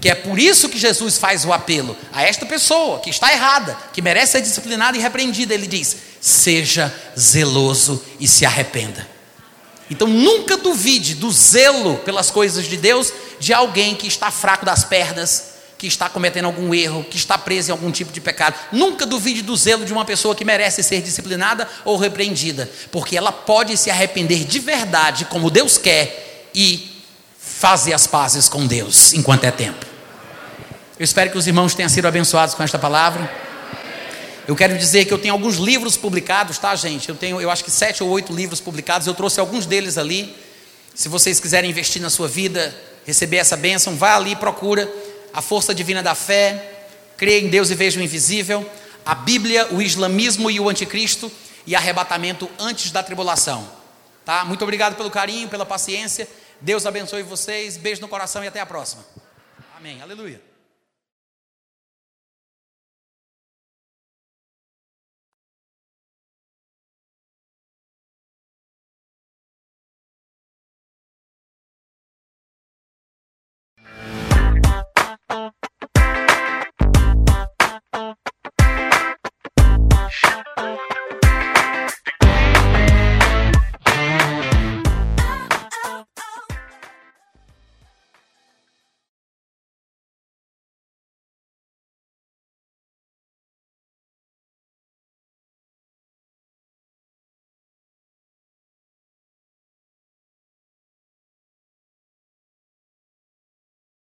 Que é por isso que Jesus faz o apelo a esta pessoa que está errada, que merece ser disciplinada e repreendida. Ele diz: seja zeloso e se arrependa. Então nunca duvide do zelo pelas coisas de Deus de alguém que está fraco das pernas, que está cometendo algum erro, que está preso em algum tipo de pecado. Nunca duvide do zelo de uma pessoa que merece ser disciplinada ou repreendida, porque ela pode se arrepender de verdade, como Deus quer, e fazer as pazes com Deus enquanto é tempo. Eu espero que os irmãos tenham sido abençoados com esta palavra. Eu quero dizer que eu tenho alguns livros publicados, tá, gente? Eu tenho, eu acho que sete ou oito livros publicados. Eu trouxe alguns deles ali. Se vocês quiserem investir na sua vida, receber essa bênção, vá ali, procura a força divina da fé, creia em Deus e veja o invisível, a Bíblia, o islamismo e o anticristo e arrebatamento antes da tribulação. Tá? Muito obrigado pelo carinho, pela paciência. Deus abençoe vocês. Beijo no coração e até a próxima. Amém. Aleluia. Música